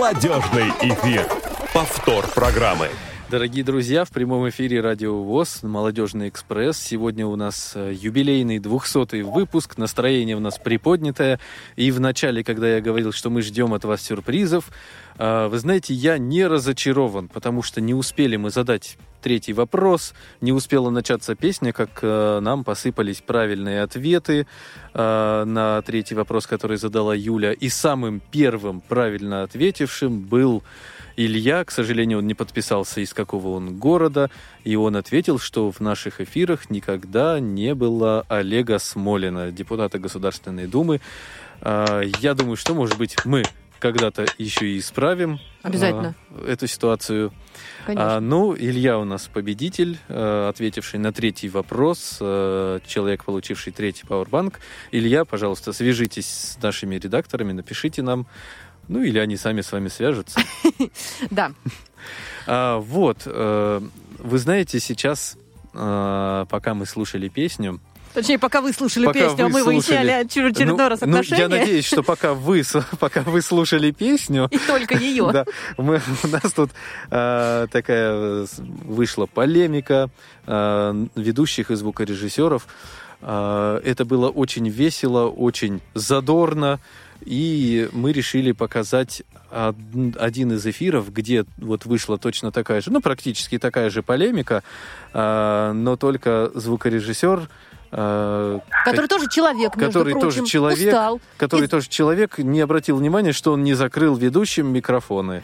Молодежный эфир. Повтор программы. Дорогие друзья, в прямом эфире Радио ВОЗ, Молодежный экспресс. Сегодня у нас э, юбилейный 200 выпуск, настроение у нас приподнятое. И в начале, когда я говорил, что мы ждем от вас сюрпризов, э, вы знаете, я не разочарован, потому что не успели мы задать третий вопрос, не успела начаться песня, как э, нам посыпались правильные ответы на третий вопрос, который задала Юля. И самым первым правильно ответившим был Илья, к сожалению, он не подписался, из какого он города, и он ответил, что в наших эфирах никогда не было Олега Смолина, депутата Государственной Думы. А, Я думаю, что, может быть, мы когда-то еще и исправим Обязательно. а, эту ситуацию. Конечно. А, ну, Илья у нас победитель, ответивший на третий вопрос, человек, получивший третий пауэрбанк. Илья, пожалуйста, свяжитесь с нашими редакторами, напишите нам, ну или они сами с вами свяжутся. Да. А, вот, э, вы знаете, сейчас, э, пока мы слушали песню, Точнее, пока вы слушали Пока песню, а вы мы выясняли слушали. очередной ну, раз ну, отношения. я надеюсь, что пока вы, пока вы слушали песню, И только ее. да, мы, у нас тут э, такая вышла полемика э, ведущих и звукорежиссеров. Э, это было очень весело, очень задорно, и мы решили показать од- один из эфиров, где вот вышла точно такая же, ну практически такая же полемика, э, но только звукорежиссер э, Который тоже человек, который прочим, тоже человек, устал. который И- тоже человек, не обратил внимания, что он не закрыл ведущим микрофоны.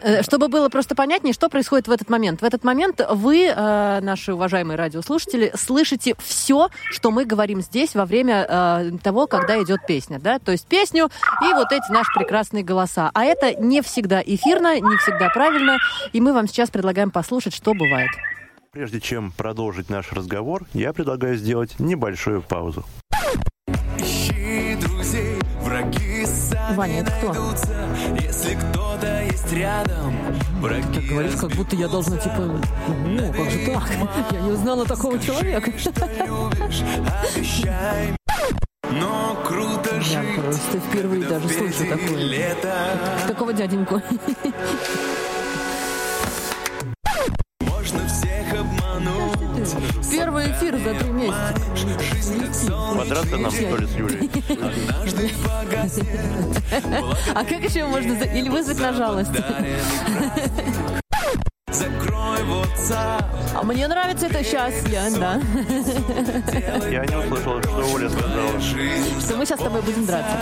Э, Чтобы было просто понятнее, что происходит в этот момент. В этот момент вы, э, наши уважаемые радиослушатели, слышите все, что мы говорим здесь во время э, того, когда идет песня. Да? То есть песню и вот эти наши прекрасные голоса. А это не всегда эфирно, не всегда правильно. И мы вам сейчас предлагаем послушать, что бывает. Прежде чем продолжить наш разговор, я предлагаю сделать небольшую паузу. Ваня, это кто? Если кто-то есть рядом, враги Так говоришь, как будто я должна, типа, ну, как же так? Я не узнала такого человека. Но круто Я жить, просто впервые даже слышу такое. лето. Такого дяденьку. Обмануть. Первый эфир за три месяца. Подраться нам, что ли, с Юлей? А как еще можно... за- Или вызвать на жалость? Закрой WhatsApp. А мне нравится это сейчас, я, да. Я не услышал, что Оля сказала. Что мы сейчас с тобой будем драться.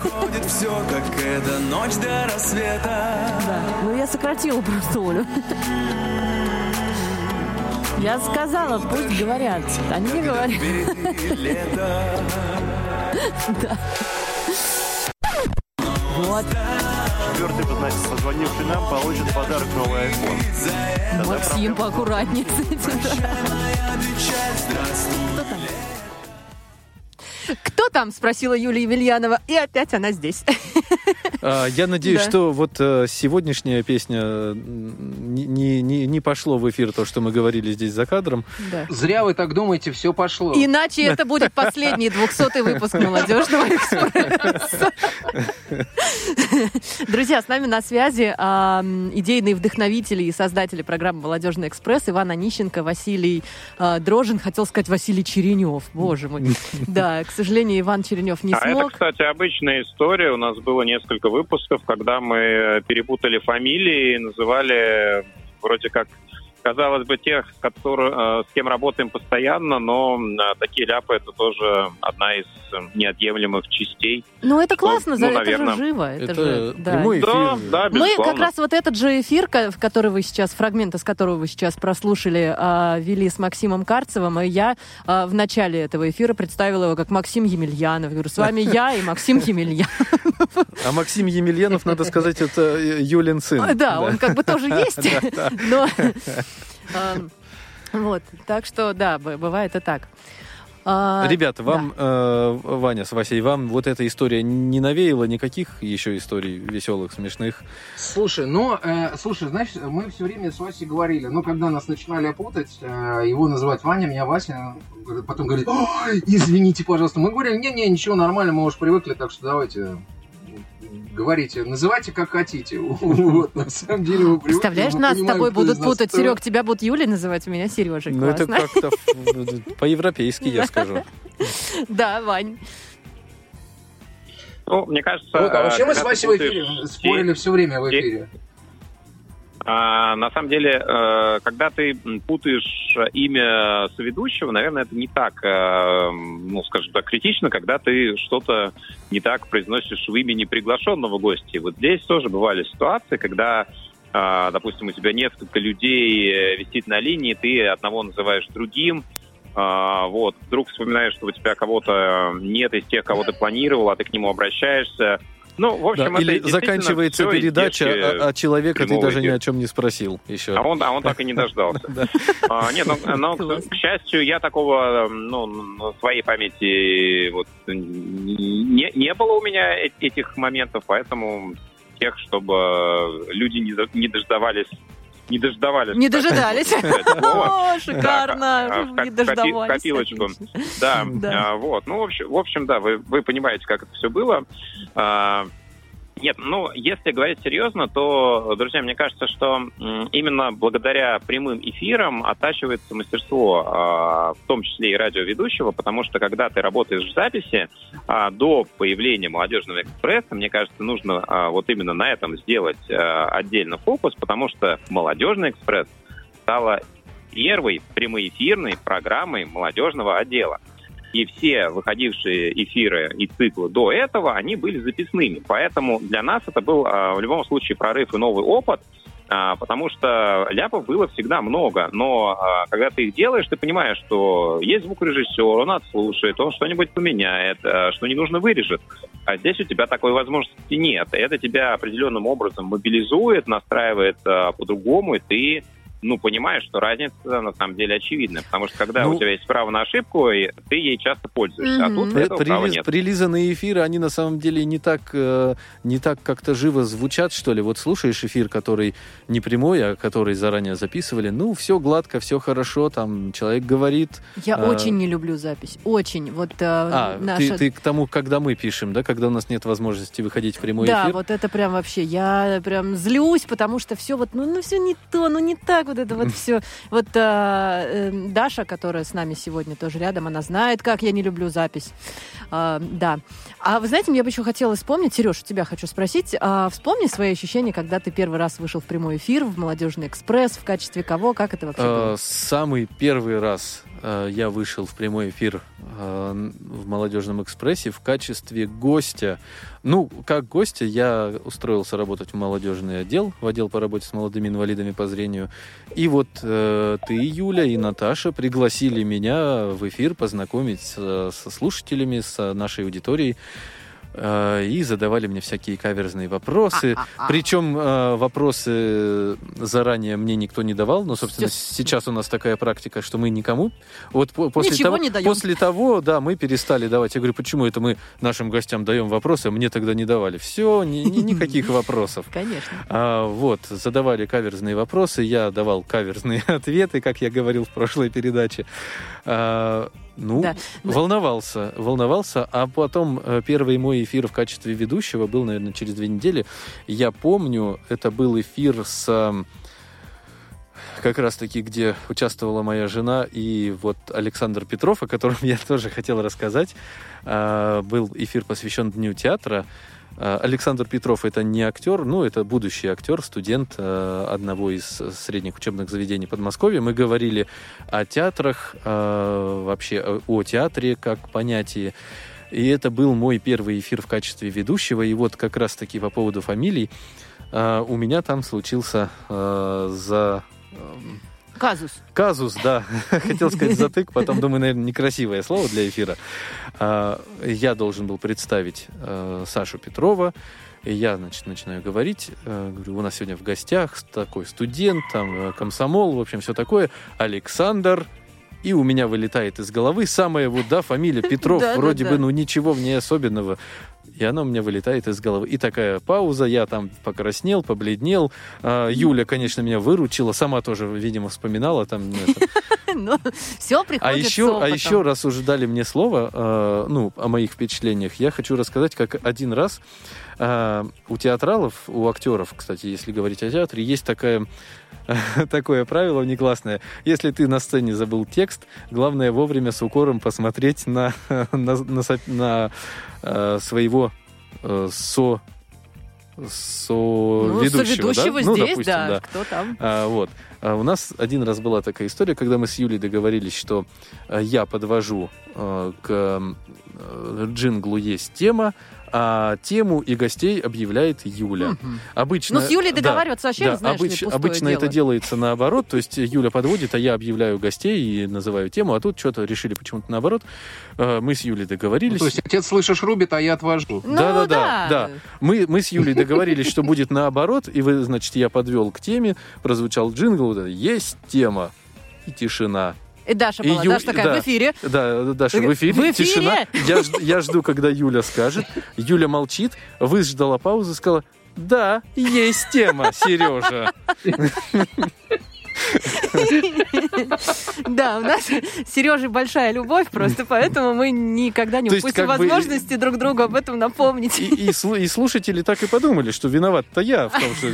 Проходит все, как эта ночь до рассвета. Да. Ну, я сократила просто Олю. Я сказала, пусть говорят. Они не говорят. Да. Вот. Четвертый позна- позвонивший нам получит подарок новый iPhone. Максим, поаккуратнее с этим. Кто там? Кто там? Спросила Юлия Емельянова. И опять она здесь. А, Я надеюсь, Да. что вот э, сегодняшняя песня не, не, не- пошло в эфир то, что мы говорили здесь за кадром. Да. Зря вы так думаете, все пошло. Иначе это будет последний 200 выпуск молодежного экспресса. Друзья, с нами на связи а, идейные вдохновители и создатели программы «Молодежный экспресс» Иван Онищенко, Василий а, Дрожин. Хотел сказать Василий Черенев. Боже мой. Да, к сожалению, Иван Черенев не а это, смог. кстати, обычная история. У нас было несколько выпусков, когда мы перепутали фамилии и называли вроде как, казалось бы, тех, которые, э, с кем работаем постоянно, но э, такие ляпы это тоже одна из э, неотъемлемых частей. Ну, это классно, ну, за- это наверное. же живо. Это, Это же, да. прямой эфир. Да, да, Мы как раз вот этот же эфир, в который вы сейчас, фрагмент из которого вы сейчас прослушали, а, вели с Максимом Карцевым, и я а, в начале этого эфира представила его как Максим Емельянов. Я говорю, с вами я и Максим Емельянов. А Максим Емельянов, надо сказать, это Юлин сын. Да, он как бы тоже есть, но... а, Вот, так что, да, бывает и так. А, Ребята, да. вам, э, Ваня с Васей, вам вот эта история не навеяла никаких еще историй веселых, смешных? Слушай, ну, э, слушай, знаешь, мы все время с Васей говорили, но когда нас начинали путать, э, его называть Ваня, меня Вася, потом говорит, «Ой, извините, пожалуйста. Мы говорили, не-не, ничего, нормально, мы уже привыкли, так что давайте говорите, называйте как хотите. Вот, на самом деле вы привыкли, Представляешь, мы нас с тобой будут нас путать. кто. Серег, тебя будут Юлей называть, меня Сережей. Ну, это как-то по-европейски, я скажу. Да, Вань. Ну, мне кажется... Вот, а вообще мы с Васей в эфире спорили все время в эфире. А, на самом деле, э, когда ты путаешь имя соведущего, наверное, это не так, э, ну, скажем так, критично, когда ты что-то не так произносишь в имени приглашенного гостя. Вот здесь тоже бывали ситуации, когда, э, допустим, у тебя несколько людей э, висит на линии, ты одного называешь другим, а, вот, вдруг вспоминаешь, что у тебя кого-то нет из тех, кого ты планировал, а ты к нему обращаешься. Ну, в общем, Да, это или заканчивается передача, а, а человека ты даже ни о чем не спросил еще. А он, а он так и не дождался. А, нет, ну, но, к, счастью, я такого, ну, на своей памяти вот, не, не было у меня э- этих моментов, поэтому тех, чтобы люди не дождавались не дождавались. Не дожидались. О, шикарно. Не в ко- в дождавались. копилочку. Да, а, вот. Ну, в общем, в общем, да, вы понимаете, как это все было. Нет, ну, если говорить серьезно, то, друзья, мне кажется, что именно благодаря прямым эфирам оттачивается мастерство, а, в том числе и радиоведущего, потому что когда ты работаешь в записи, а, до появления молодежного экспресса, мне кажется, нужно а, вот именно на этом сделать а, отдельно фокус, потому что молодежный экспресс стала первой прямоэфирной программой молодежного отдела. И все выходившие эфиры и циклы до этого, они были записными. Поэтому для нас это был а, в любом случае прорыв и новый опыт, а, потому что ляпов было всегда много. Но а, когда ты их делаешь, ты понимаешь, что есть звукорежиссер, он отслушает, он что-нибудь поменяет, что не нужно вырежет. А здесь у тебя такой возможности нет. Это тебя определенным образом мобилизует, настраивает по-другому, и ты ну, понимаешь, что разница на самом деле очевидна. Потому что когда Ну- у тебя есть право на ошибку, и ты ей часто пользуешься. А тут этого права прилиз- нет. Прилизанные эфиры, они на самом деле не так, э, не так как-то живо звучат, что ли. Вот слушаешь эфир, который не прямой, а который заранее записывали, ну, все гладко, все хорошо, там человек говорит. Я э, очень не люблю запись. Очень. Вот э, А, наша... ты, ты к тому, когда мы пишем, да, когда у нас нет возможности выходить в прямой да, эфир. вот это прям вообще, я прям злюсь, потому что все вот, ну, ну все не то, ну не так вот это вот все. Вот э, э, Даша, которая с нами сегодня тоже рядом, она знает, как я не люблю запись. А, да. А вы знаете, мне бы еще хотелось вспомнить, Сереж, у тебя хочу спросить, а, вспомни свои ощущения, когда ты первый раз вышел в прямой эфир в Молодежный экспресс, в качестве кого, как это вообще было? Э, Самый первый раз э, я вышел в прямой эфир э, в Молодежном экспрессе в качестве гостя. Ну, как гостя я устроился работать в молодежный отдел, в отдел по работе с молодыми инвалидами по зрению. И вот э, ты, Юля и Наташа пригласили меня в эфир познакомить с- со слушателями, с нашей аудиторией. Э, И задавали мне всякие каверзные вопросы. Причем э, вопросы заранее мне никто не давал. Но, собственно, сейчас у нас такая практика, что мы никому. Вот по- после Ничего того, не даем. после того, да, мы перестали давать. Я говорю, почему это мы нашим гостям даем вопросы, а мне тогда не давали? Все, ни- ни- никаких вопросов. Конечно. А, вот, задавали каверзные вопросы, я давал каверзные ответы, как я говорил в прошлой передаче. А, ну, Да. волновался, волновался, а потом э, первый мой эфир в качестве ведущего был, наверное, через две недели. Я помню, это был эфир с как раз-таки, где участвовала моя жена и вот Александр Петров, о котором я тоже хотел рассказать. А, Был эфир посвящен Дню театра. А, Александр Петров это не актер, ну, это будущий актер, студент э, одного из средних учебных заведений Подмосковья. Мы говорили о театрах, э, вообще о, театре как понятии. И это был мой первый эфир в качестве ведущего. И вот как раз-таки по поводу фамилий э, у меня там случился э, за... Казус. Казус, да. Хотел сказать затык, потом думаю, наверное, некрасивое слово для эфира. А, Я должен был представить э, Сашу Петрова. И я, значит, начинаю говорить. э, Говорю, у нас сегодня в гостях такой студент, там, э, комсомол, в общем, все такое. Александр. И у меня вылетает из головы самая вот, да, фамилия Петров. Да, Вроде да. бы, ну, ничего в ней особенного. И она у меня вылетает из головы. И такая пауза, я там покраснел, побледнел. А, Юля, конечно, меня выручила, сама тоже, видимо, вспоминала там это, Но все приходит А еще, а еще, раз уже дали мне слово, э, ну, о моих впечатлениях, я хочу рассказать, как один раз э, у театралов, у актеров, кстати, если говорить о театре, есть такая, такое правило внеклассное. Если ты на сцене забыл текст, главное вовремя с укором посмотреть на, на, на со- на, э, своего э, со со Ну, ведущего, соведущего да? Ну, здесь, допустим, да, да. кто там? А, вот. А у нас один раз была такая история, когда мы с Юлей договорились, что а, я подвожу а, к э, джинглу есть тема, а тему и гостей объявляет Юля. Мгм. Обычно, Ну, с Юлей да, договариваться вообще, да, знаешь обыч- пустое обычно это дело. делается наоборот, то есть Юля подводит, а я объявляю гостей и называю тему, а тут что-то решили почему-то наоборот. А, Мы с Юлей Ну, договорились. то есть отец, слышишь, рубит, а я отвожу. Ну, да, да, да. да, да. Мы, мы с Юлей договорились, что будет наоборот, и вы, значит, я подвел к теме, прозвучал джингл, вот это, есть тема и тишина. И Даша И была, Ю- Даша такая да. в эфире. Да, Даша, в эфире, В эфире? тишина. Я, я жду, когда Юля скажет. Юля молчит, выждала паузу, сказала, да, есть тема, Сережа. Да, у нас с Сережей большая любовь, просто поэтому мы никогда не упустим возможности друг другу об этом напомнить. И, и слу- и слушатели так и подумали, что виноват-то я в том, что...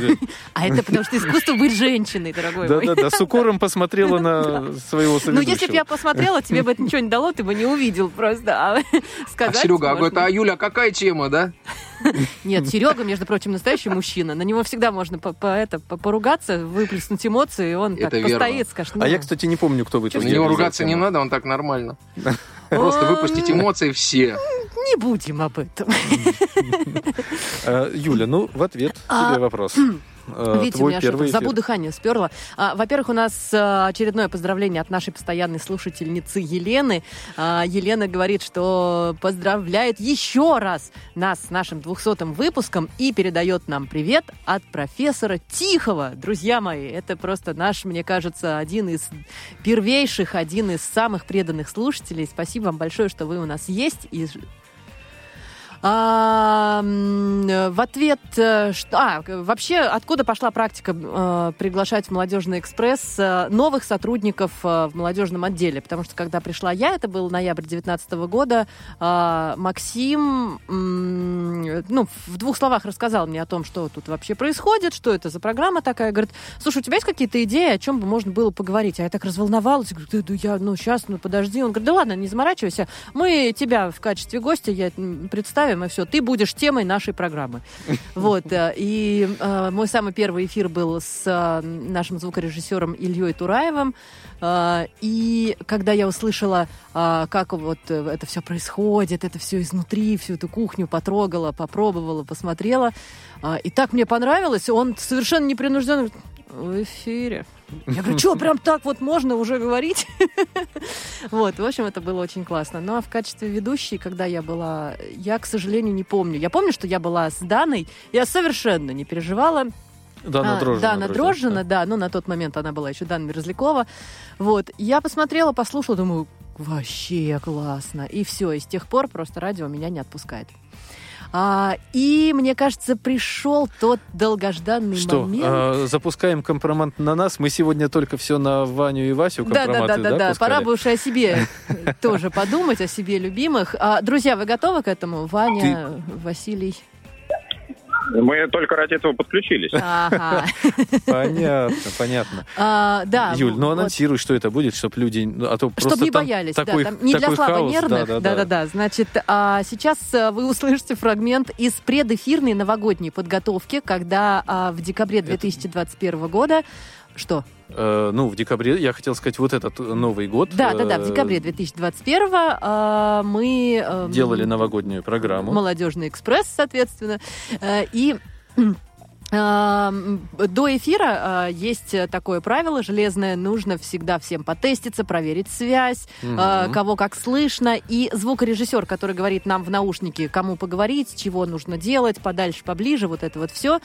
А это потому что искусство быть женщиной, дорогой мой. Да-да-да, с укором посмотрела на своего Ну, если бы я посмотрела, тебе бы это ничего не дало, ты бы не увидел просто. А А Серега, а говорит, а Юля, какая тема, да? Нет, Серега, между прочим, настоящий мужчина. На него всегда можно по, по- это, по- поругаться, выплеснуть эмоции, и он Это так верно. постоит, скажет, ну, А я, кстати, не помню, кто в На него ругаться не надо, он так нормально. Просто выпустить эмоции все. не будем об этом. А, Юля, ну, в ответ А, тебе вопрос. А, Видите, у Твой меня что-то, первый забу эфир. дыхание сперла. А, во-первых, у нас а, очередное поздравление от нашей постоянной слушательницы Елены. А, Елена говорит, что поздравляет еще раз нас с нашим 200-м выпуском и передает нам привет от профессора Тихого. Друзья мои, это просто наш, мне кажется, один из первейших, один из самых преданных слушателей. Спасибо вам большое, что вы у нас есть. И а, в ответ, э, что, а, вообще, откуда пошла практика э, приглашать в Молодежный экспресс э, новых сотрудников э, в молодежном отделе? Потому что когда пришла я, это был ноябрь 2019 года, э, Максим, ну, в двух словах рассказал мне о том, что тут вообще происходит, что это за программа такая. Говорит, слушай, у тебя есть какие-то идеи, о чем бы можно было поговорить? А я так разволновалась, говорю, да, да я, ну, сейчас, ну, подожди. Он говорит, да ладно, не заморачивайся, мы тебя в качестве гостя я м, представим, и все, ты будешь темой нашей программы. Вот, э, и э, мой самый первый эфир был с э, нашим звукорежиссером Ильей Тураевым, Э, и когда я услышала, э, как вот это все происходит, это все изнутри, всю эту кухню потрогала, попробовала, посмотрела, э, и так мне понравилось, он совершенно непринужденно в эфире. Я говорю, что, прям так вот можно уже говорить? Вот, в общем, это было очень классно. Ну, а в качестве ведущей, когда я была, я, к сожалению, не помню. Я помню, что я была с Даной, я совершенно не переживала. Дана А, Дрожжина, Дана друзья, Дрожжина, да. Ну, на тот момент она была еще Дана Мерзлякова. Вот. Я посмотрела, послушала, думаю, вообще классно. И все, и с тех пор просто радио меня не отпускает. А, и, мне кажется, пришел тот долгожданный Что, момент. а, запускаем компромат на нас? Мы сегодня только все на Ваню и Васю Да, да, да, да, да. пускали? Пора бы уж и о себе тоже подумать, о себе любимых. А, друзья, вы готовы к этому? Ваня, Василий. Мы только ради этого подключились. Ага. Понятно, понятно. А, да. Юль, ну вот. анонсируй, что это будет, чтобы люди... ну, А то просто Чтобы не боялись, такой, да, там не для слабонервных. да-да-да. Значит, а, сейчас а, вы услышите фрагмент из предэфирной новогодней подготовки, когда а, в декабре 2021 года что? Э, ну, в декабре, я хотел сказать, вот этот Новый год. Да, да, да, в э, декабре 2021 а, мы эм, Делали новогоднюю программу. Молодежный экспресс, соответственно. Э, И до эфира а, есть такое правило железное, нужно всегда всем потеститься, проверить связь, а, кого как слышно, и звукорежиссер, который говорит нам в наушнике, кому поговорить, чего нужно делать, подальше, поближе, вот это вот все.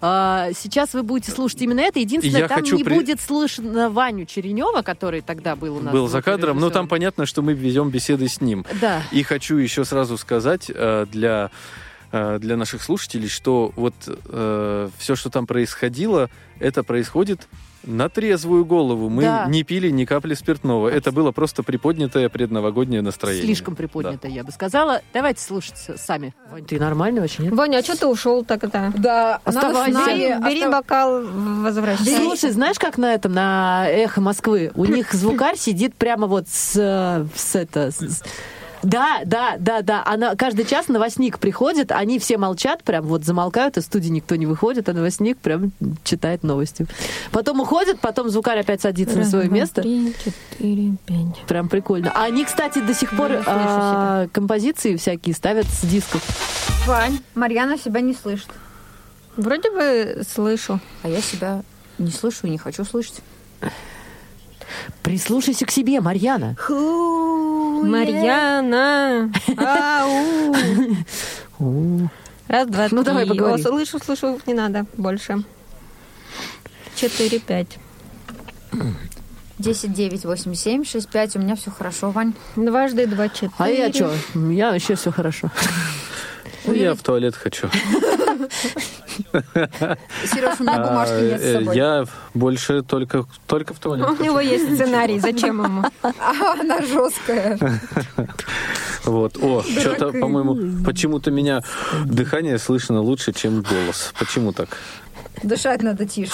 Сейчас вы будете слушать именно это. Единственное, Я там не при- будет слышно Ваню Черенева, который тогда был у нас. Был за кадром, но там понятно, что мы ведем беседы с ним. Да. И хочу еще сразу сказать э, для, для наших слушателей, что вот все, что там происходило, это происходит На трезвую голову мы Да. не пили ни капли спиртного. Это было просто приподнятое предновогоднее настроение. Слишком приподнято, я бы сказала. Давайте слушать сами. Вань, ты нормальный очень, нет? Ваня, а что ты ушел тогда? Да, Оставайся. Бери, бери бокал, возвращайся. Слушай, знаешь, как на этом, на эхо Москвы? У них звукарь сидит прямо вот с, э, с это... с- с- Да, да, да, да. Она каждый час новостник приходит, они все молчат, прям вот замолкают, из студии никто не выходит, а новостник прям читает новости. Потом уходит, потом звукарь опять садится на Раз, свое два, место. Три, четыре, пять. Прям прикольно. А они, кстати, до сих пор а, композиции всякие ставят с дисков. Вань, Марьяна себя не слышит. Вроде бы слышу. А я себя не слышу и не хочу слышать. Прислушайся к себе, Марьяна. Марьяна. Ау. Раз, два, Ну, три. давай поговори. О, слышу, слышу, не надо больше. Четыре, пять. 10, 9, 8, 7, 6, 5. У меня все хорошо, Вань. Дважды два, четыре. А я что? Я вообще все хорошо. Ну, я в туалет хочу. Сереж, у меня бумажки А, нет с э, собой. Я больше только, только в туалет. У него есть сценарий, зачем ему? А, Она жесткая. Вот. О, что-то, по-моему, почему-то меня дыхание слышно лучше, чем голос. Почему так? Дышать надо тише.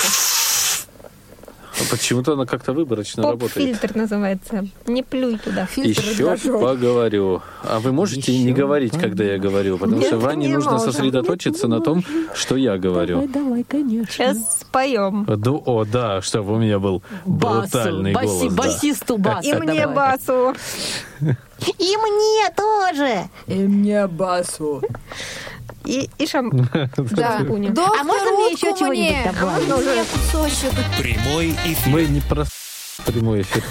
А Почему-то она как-то выборочно работает. Поп-фильтр называется. Не плюй туда. Еще поговорю. А вы можете не говорить, когда я говорю, потому Нет, что Ване не нужно можем. сосредоточиться на том, что я говорю. давай, конечно. Сейчас споем. Ду- О, да, чтобы у меня был брутальный баси- голос. да. басисту бас. И мне давай. басу. И мне тоже. И мне басу. И, и шам... Да. А можно мне еще чего-нибудь добавить? Можно уже кусочек. Прямой эфир. Мы не про прямой эфир.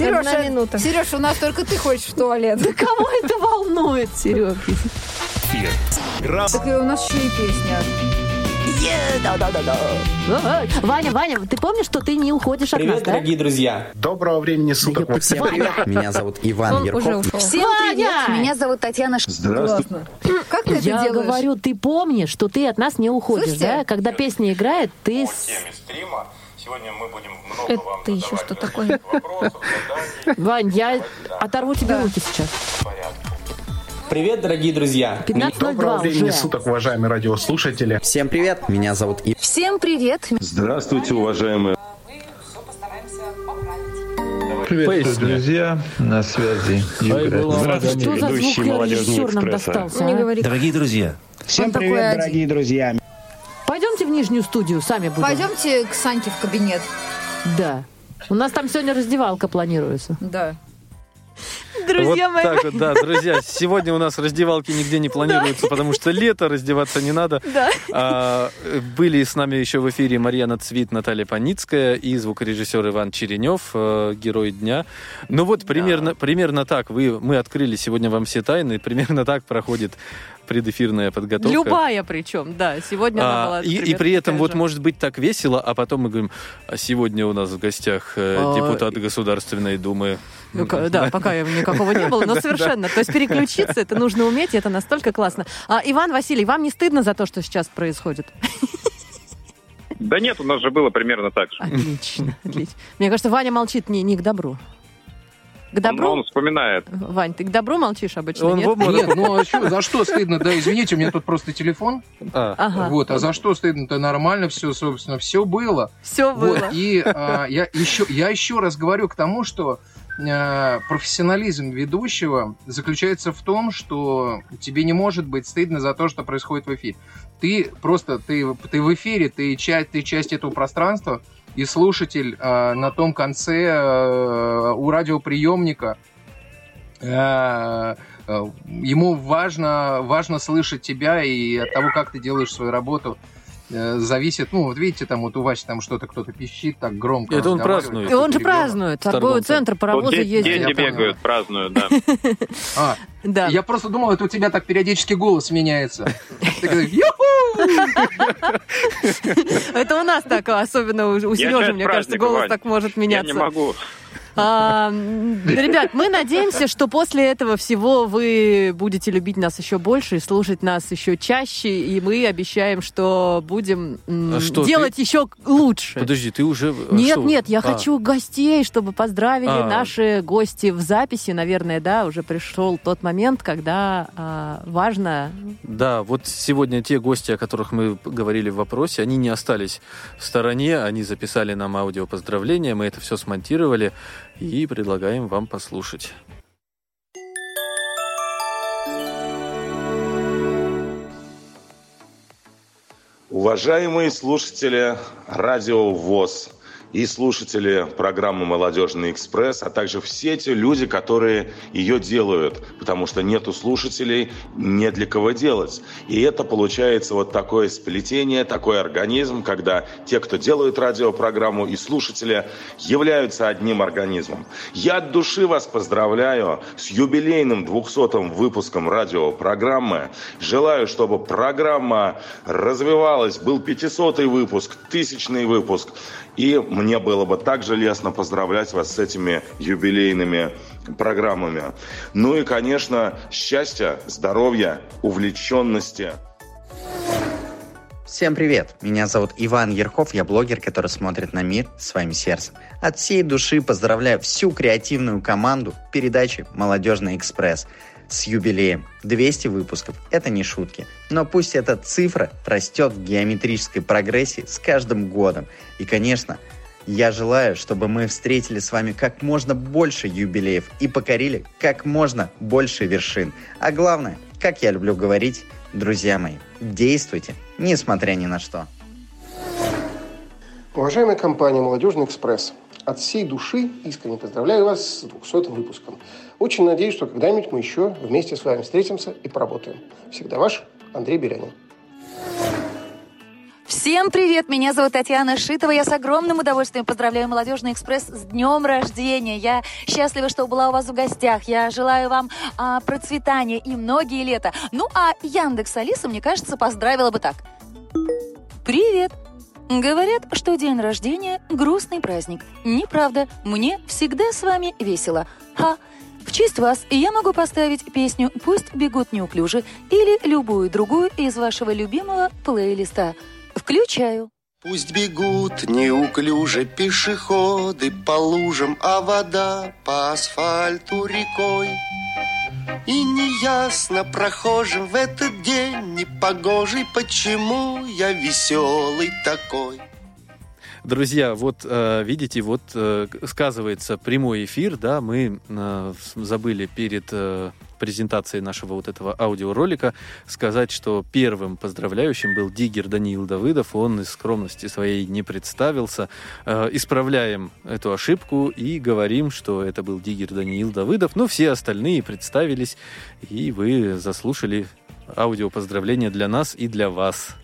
Одна Сереж, минута. Сереж, у нас только ты хочешь в туалет. Да кого это волнует, Серег? Так и у нас еще и песня. Ваня, Ваня, ты помнишь, что ты не уходишь от нас, Привет, да? дорогие друзья! Доброго времени суток, Максим. Ваня. Меня зовут Иван Он Ярков. Всем привет, Ваня! меня зовут Татьяна Ш- Здравствуйте. Как ты Я это делаешь? говорю, ты помнишь, что ты от нас не уходишь, Слышите? да? Когда песня играет, ты... с- стрима. Сегодня мы будем много Это еще что такое? Вань, я оторву тебе руки сейчас. Привет, дорогие друзья! 15.02 Доброго времени уже. суток, уважаемые радиослушатели. Всем привет! Меня зовут И. Всем привет. Здравствуйте, уважаемые. Приветствую, Приветствую, друзья. На связи. Здравствуйте, Что за ведущий молодежного экспресса. а? Дорогие друзья, Всем привет, дорогие друзья. Пойдемте в нижнюю студию, сами будем. Пойдемте к Саньке в кабинет. Да. У нас там сегодня раздевалка планируется. Да. Друзья вот мои. так вот, да, друзья. Сегодня у нас раздевалки нигде не планируются, потому что лето, раздеваться не надо. Да. А, были с нами еще в эфире Марьяна Цвит, Наталья Паницкая и звукорежиссер Иван Черенев, э, герой дня. Ну вот, примерно, примерно так. Вы, мы открыли сегодня вам все тайны. Примерно так проходит предэфирная подготовка. Любая причем, да. Сегодня она А, была, и, и при этом вот же. может быть так весело, а потом мы говорим, а сегодня у нас в гостях э, А, депутат Государственной Думы. Ну, Да, пока его никакого не было, но совершенно. То есть переключиться, это нужно уметь, и это настолько классно. А, Иван Василий, вам не стыдно за то, что сейчас происходит? Да нет, у нас же было примерно так же. Отлично, отлично. Мне кажется, Ваня молчит не, не к добру. К добру? он вспоминает. Вань, ты к добру молчишь обычно, Он нет? Нет, ну а чё, за что стыдно? Да, извините, у меня тут просто телефон. Ага. Вот, а за что стыдно-то нормально все, собственно, все было. Все Вот, было. и а, я, еще, я еще раз говорю к тому, что а, профессионализм ведущего заключается в том, что тебе не может быть стыдно за то, что происходит в эфире. Ты просто, ты, ты в эфире, ты часть, ты часть этого пространства, и слушатель а, на том конце а, у радиоприемника а, а, ему важно, важно слышать тебя и от того, как ты делаешь свою работу, э, зависит, ну, вот видите, там вот у Васи там что-то кто-то пищит так громко. Это он празднует. И он же ребенок. празднует. Торговый центр, паровозы де- ездят. дети бегают, празднуют, да. А, Да. я просто думал, это у тебя так периодически голос меняется. Ты говоришь, «Ю-ху!» Это у нас так, особенно у, Я Сережи, мне кажется, голос так может Я меняться. не могу. А, Ребят, мы надеемся, что после этого всего вы будете любить нас еще больше и слушать нас еще чаще, и мы обещаем, что будем А что, делать еще лучше. Подожди, ты уже... э, Нет, что? нет, я А, хочу гостей, чтобы поздравили А. наши гости в записи. Наверное, да, уже пришел тот момент, когда а, важно... Да, вот сегодня те гости, о которых мы говорили в вопросе, они не остались в стороне, они записали нам аудио поздравления, мы это все смонтировали и предлагаем вам послушать. Уважаемые слушатели Радио ВОЗ и слушатели программы «Молодежный экспресс», а также все те люди, которые ее делают, потому что нету слушателей, не для кого делать. И это получается вот такое сплетение, такой организм, когда те, кто делают радиопрограмму, и слушатели являются одним организмом. Я от души вас поздравляю с юбилейным 200-м выпуском радиопрограммы. Желаю, чтобы программа развивалась, был 500-й выпуск, тысячный выпуск. И мне было бы также лестно поздравлять вас с этими юбилейными программами. Ну и, конечно, счастья, здоровья, увлеченности. Всем привет! Меня зовут Иван Ерхов, я блогер, который смотрит на мир своим сердцем. От всей души поздравляю всю креативную команду передачи «Молодежный экспресс» с юбилеем. 200 выпусков – это не шутки. Но пусть эта цифра растет в геометрической прогрессии с каждым годом. И, конечно, я желаю, чтобы мы встретили с вами как можно больше юбилеев и покорили как можно больше вершин. А главное, как я люблю говорить, друзья мои, действуйте, несмотря ни на что. Уважаемая компания «Молодежный экспресс», от всей души искренне поздравляю вас с 200 выпуском. Очень надеюсь, что когда-нибудь мы еще вместе с вами встретимся и поработаем. Всегда ваш Андрей Берянин. Всем привет! Меня зовут Татьяна Шитова. Я с огромным удовольствием поздравляю Молодежный экспресс с днем рождения. Я счастлива, что была у вас в гостях. Я желаю вам а, процветания и многие лета. Ну, а Яндекс Алиса, мне кажется, поздравила бы так. Привет! Говорят, что день рождения – грустный праздник. Неправда. Мне всегда с вами весело. Ха! В честь вас я могу поставить песню «Пусть бегут неуклюже» или любую другую из вашего любимого плейлиста. Включаю. Пусть бегут неуклюже пешеходы по лужам, а вода по асфальту рекой. И неясно прохожим в этот день непогожий, почему я веселый такой. Друзья, вот э, видите, вот э, сказывается прямой эфир, да, мы э, забыли перед презентацией нашего вот этого аудиоролика сказать, что первым поздравляющим был Диггер Даниил Давыдов, он из скромности своей не представился. Исправляем эту ошибку и говорим, что это был Диггер Даниил Давыдов, но все остальные представились, и вы заслушали аудио поздравления для нас и для вас.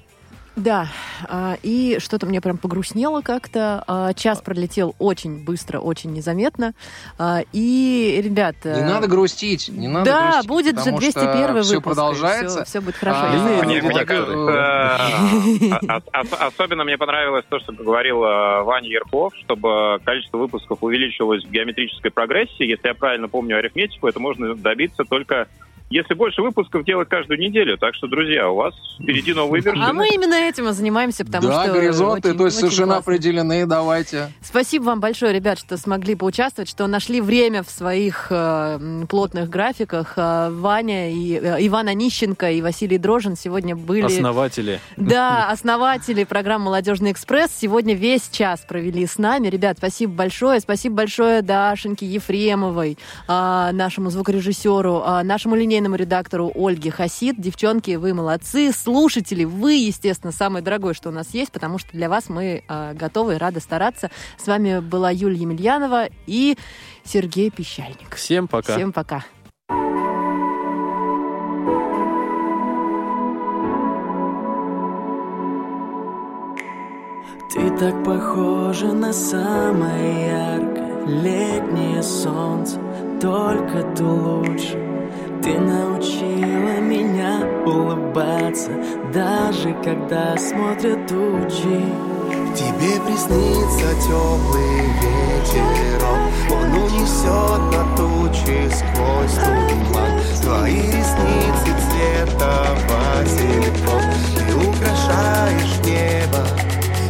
Да, а, и что-то мне прям погрустнело как-то. А, Час пролетел очень быстро, очень незаметно. А, И, ребят... Не надо грустить, не надо Да, грустить, будет же потому 201 что выпуск. Все продолжается. Все, все будет хорошо. А, Я знаю, Мне, кажется, а- а- ос- особенно мне понравилось то, что говорил э, Ваня Ярков, чтобы количество выпусков увеличилось в геометрической прогрессии. Если я правильно помню арифметику, это можно добиться только если больше выпусков делать каждую неделю. Так что, друзья, у вас впереди новые вершины. А мы именно этим и занимаемся, потому да, что... горизонты, очень- то есть очень совершенно классно. определены, давайте. Спасибо вам большое, ребят, что смогли поучаствовать, что нашли время в своих э, плотных графиках. Э, Ваня и э, Иван Онищенко и Василий Дрожин сегодня были... Основатели. Да, основатели программы «Молодежный экспресс» сегодня весь час провели с нами. Ребят, спасибо большое. Спасибо большое Дашеньке Ефремовой, а, нашему звукорежиссеру, а, нашему линейному редактору Ольге Хасид. Девчонки, вы молодцы. Слушатели, вы, естественно, самое дорогое, что у нас есть, потому что для вас мы а, готовы и рады стараться. С вами была Юлия Емельянова и Сергей Пещальник. Всем пока. Всем пока. Ты так похожа на самое яркое летнее солнце, только ты лучше. Ты научила меня улыбаться, даже когда смотрят тучи. Тебе приснится теплый ветерок, он унесет на тучи сквозь туман. Твои ресницы цвета васильков, ты украшаешь небо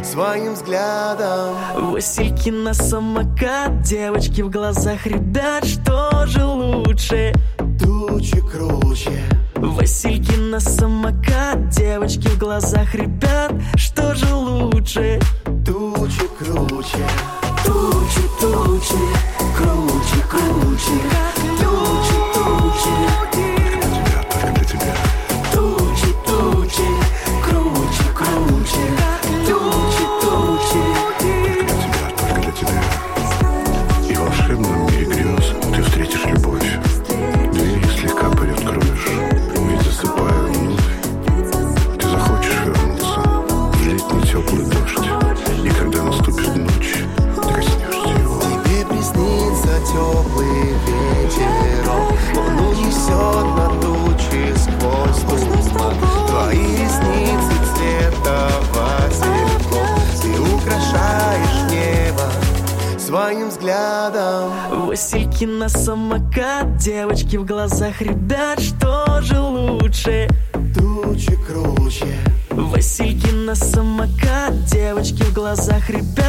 своим взглядом Васильки на самокат, девочки в глазах ребят, что же лучше? круче, круче Васильки на самокат, девочки в глазах ребят Что же лучше? Девчонки на самокат, девочки в глазах ребят, что же лучше? Тучи круче. Васильки на самокат, девочки в глазах ребят.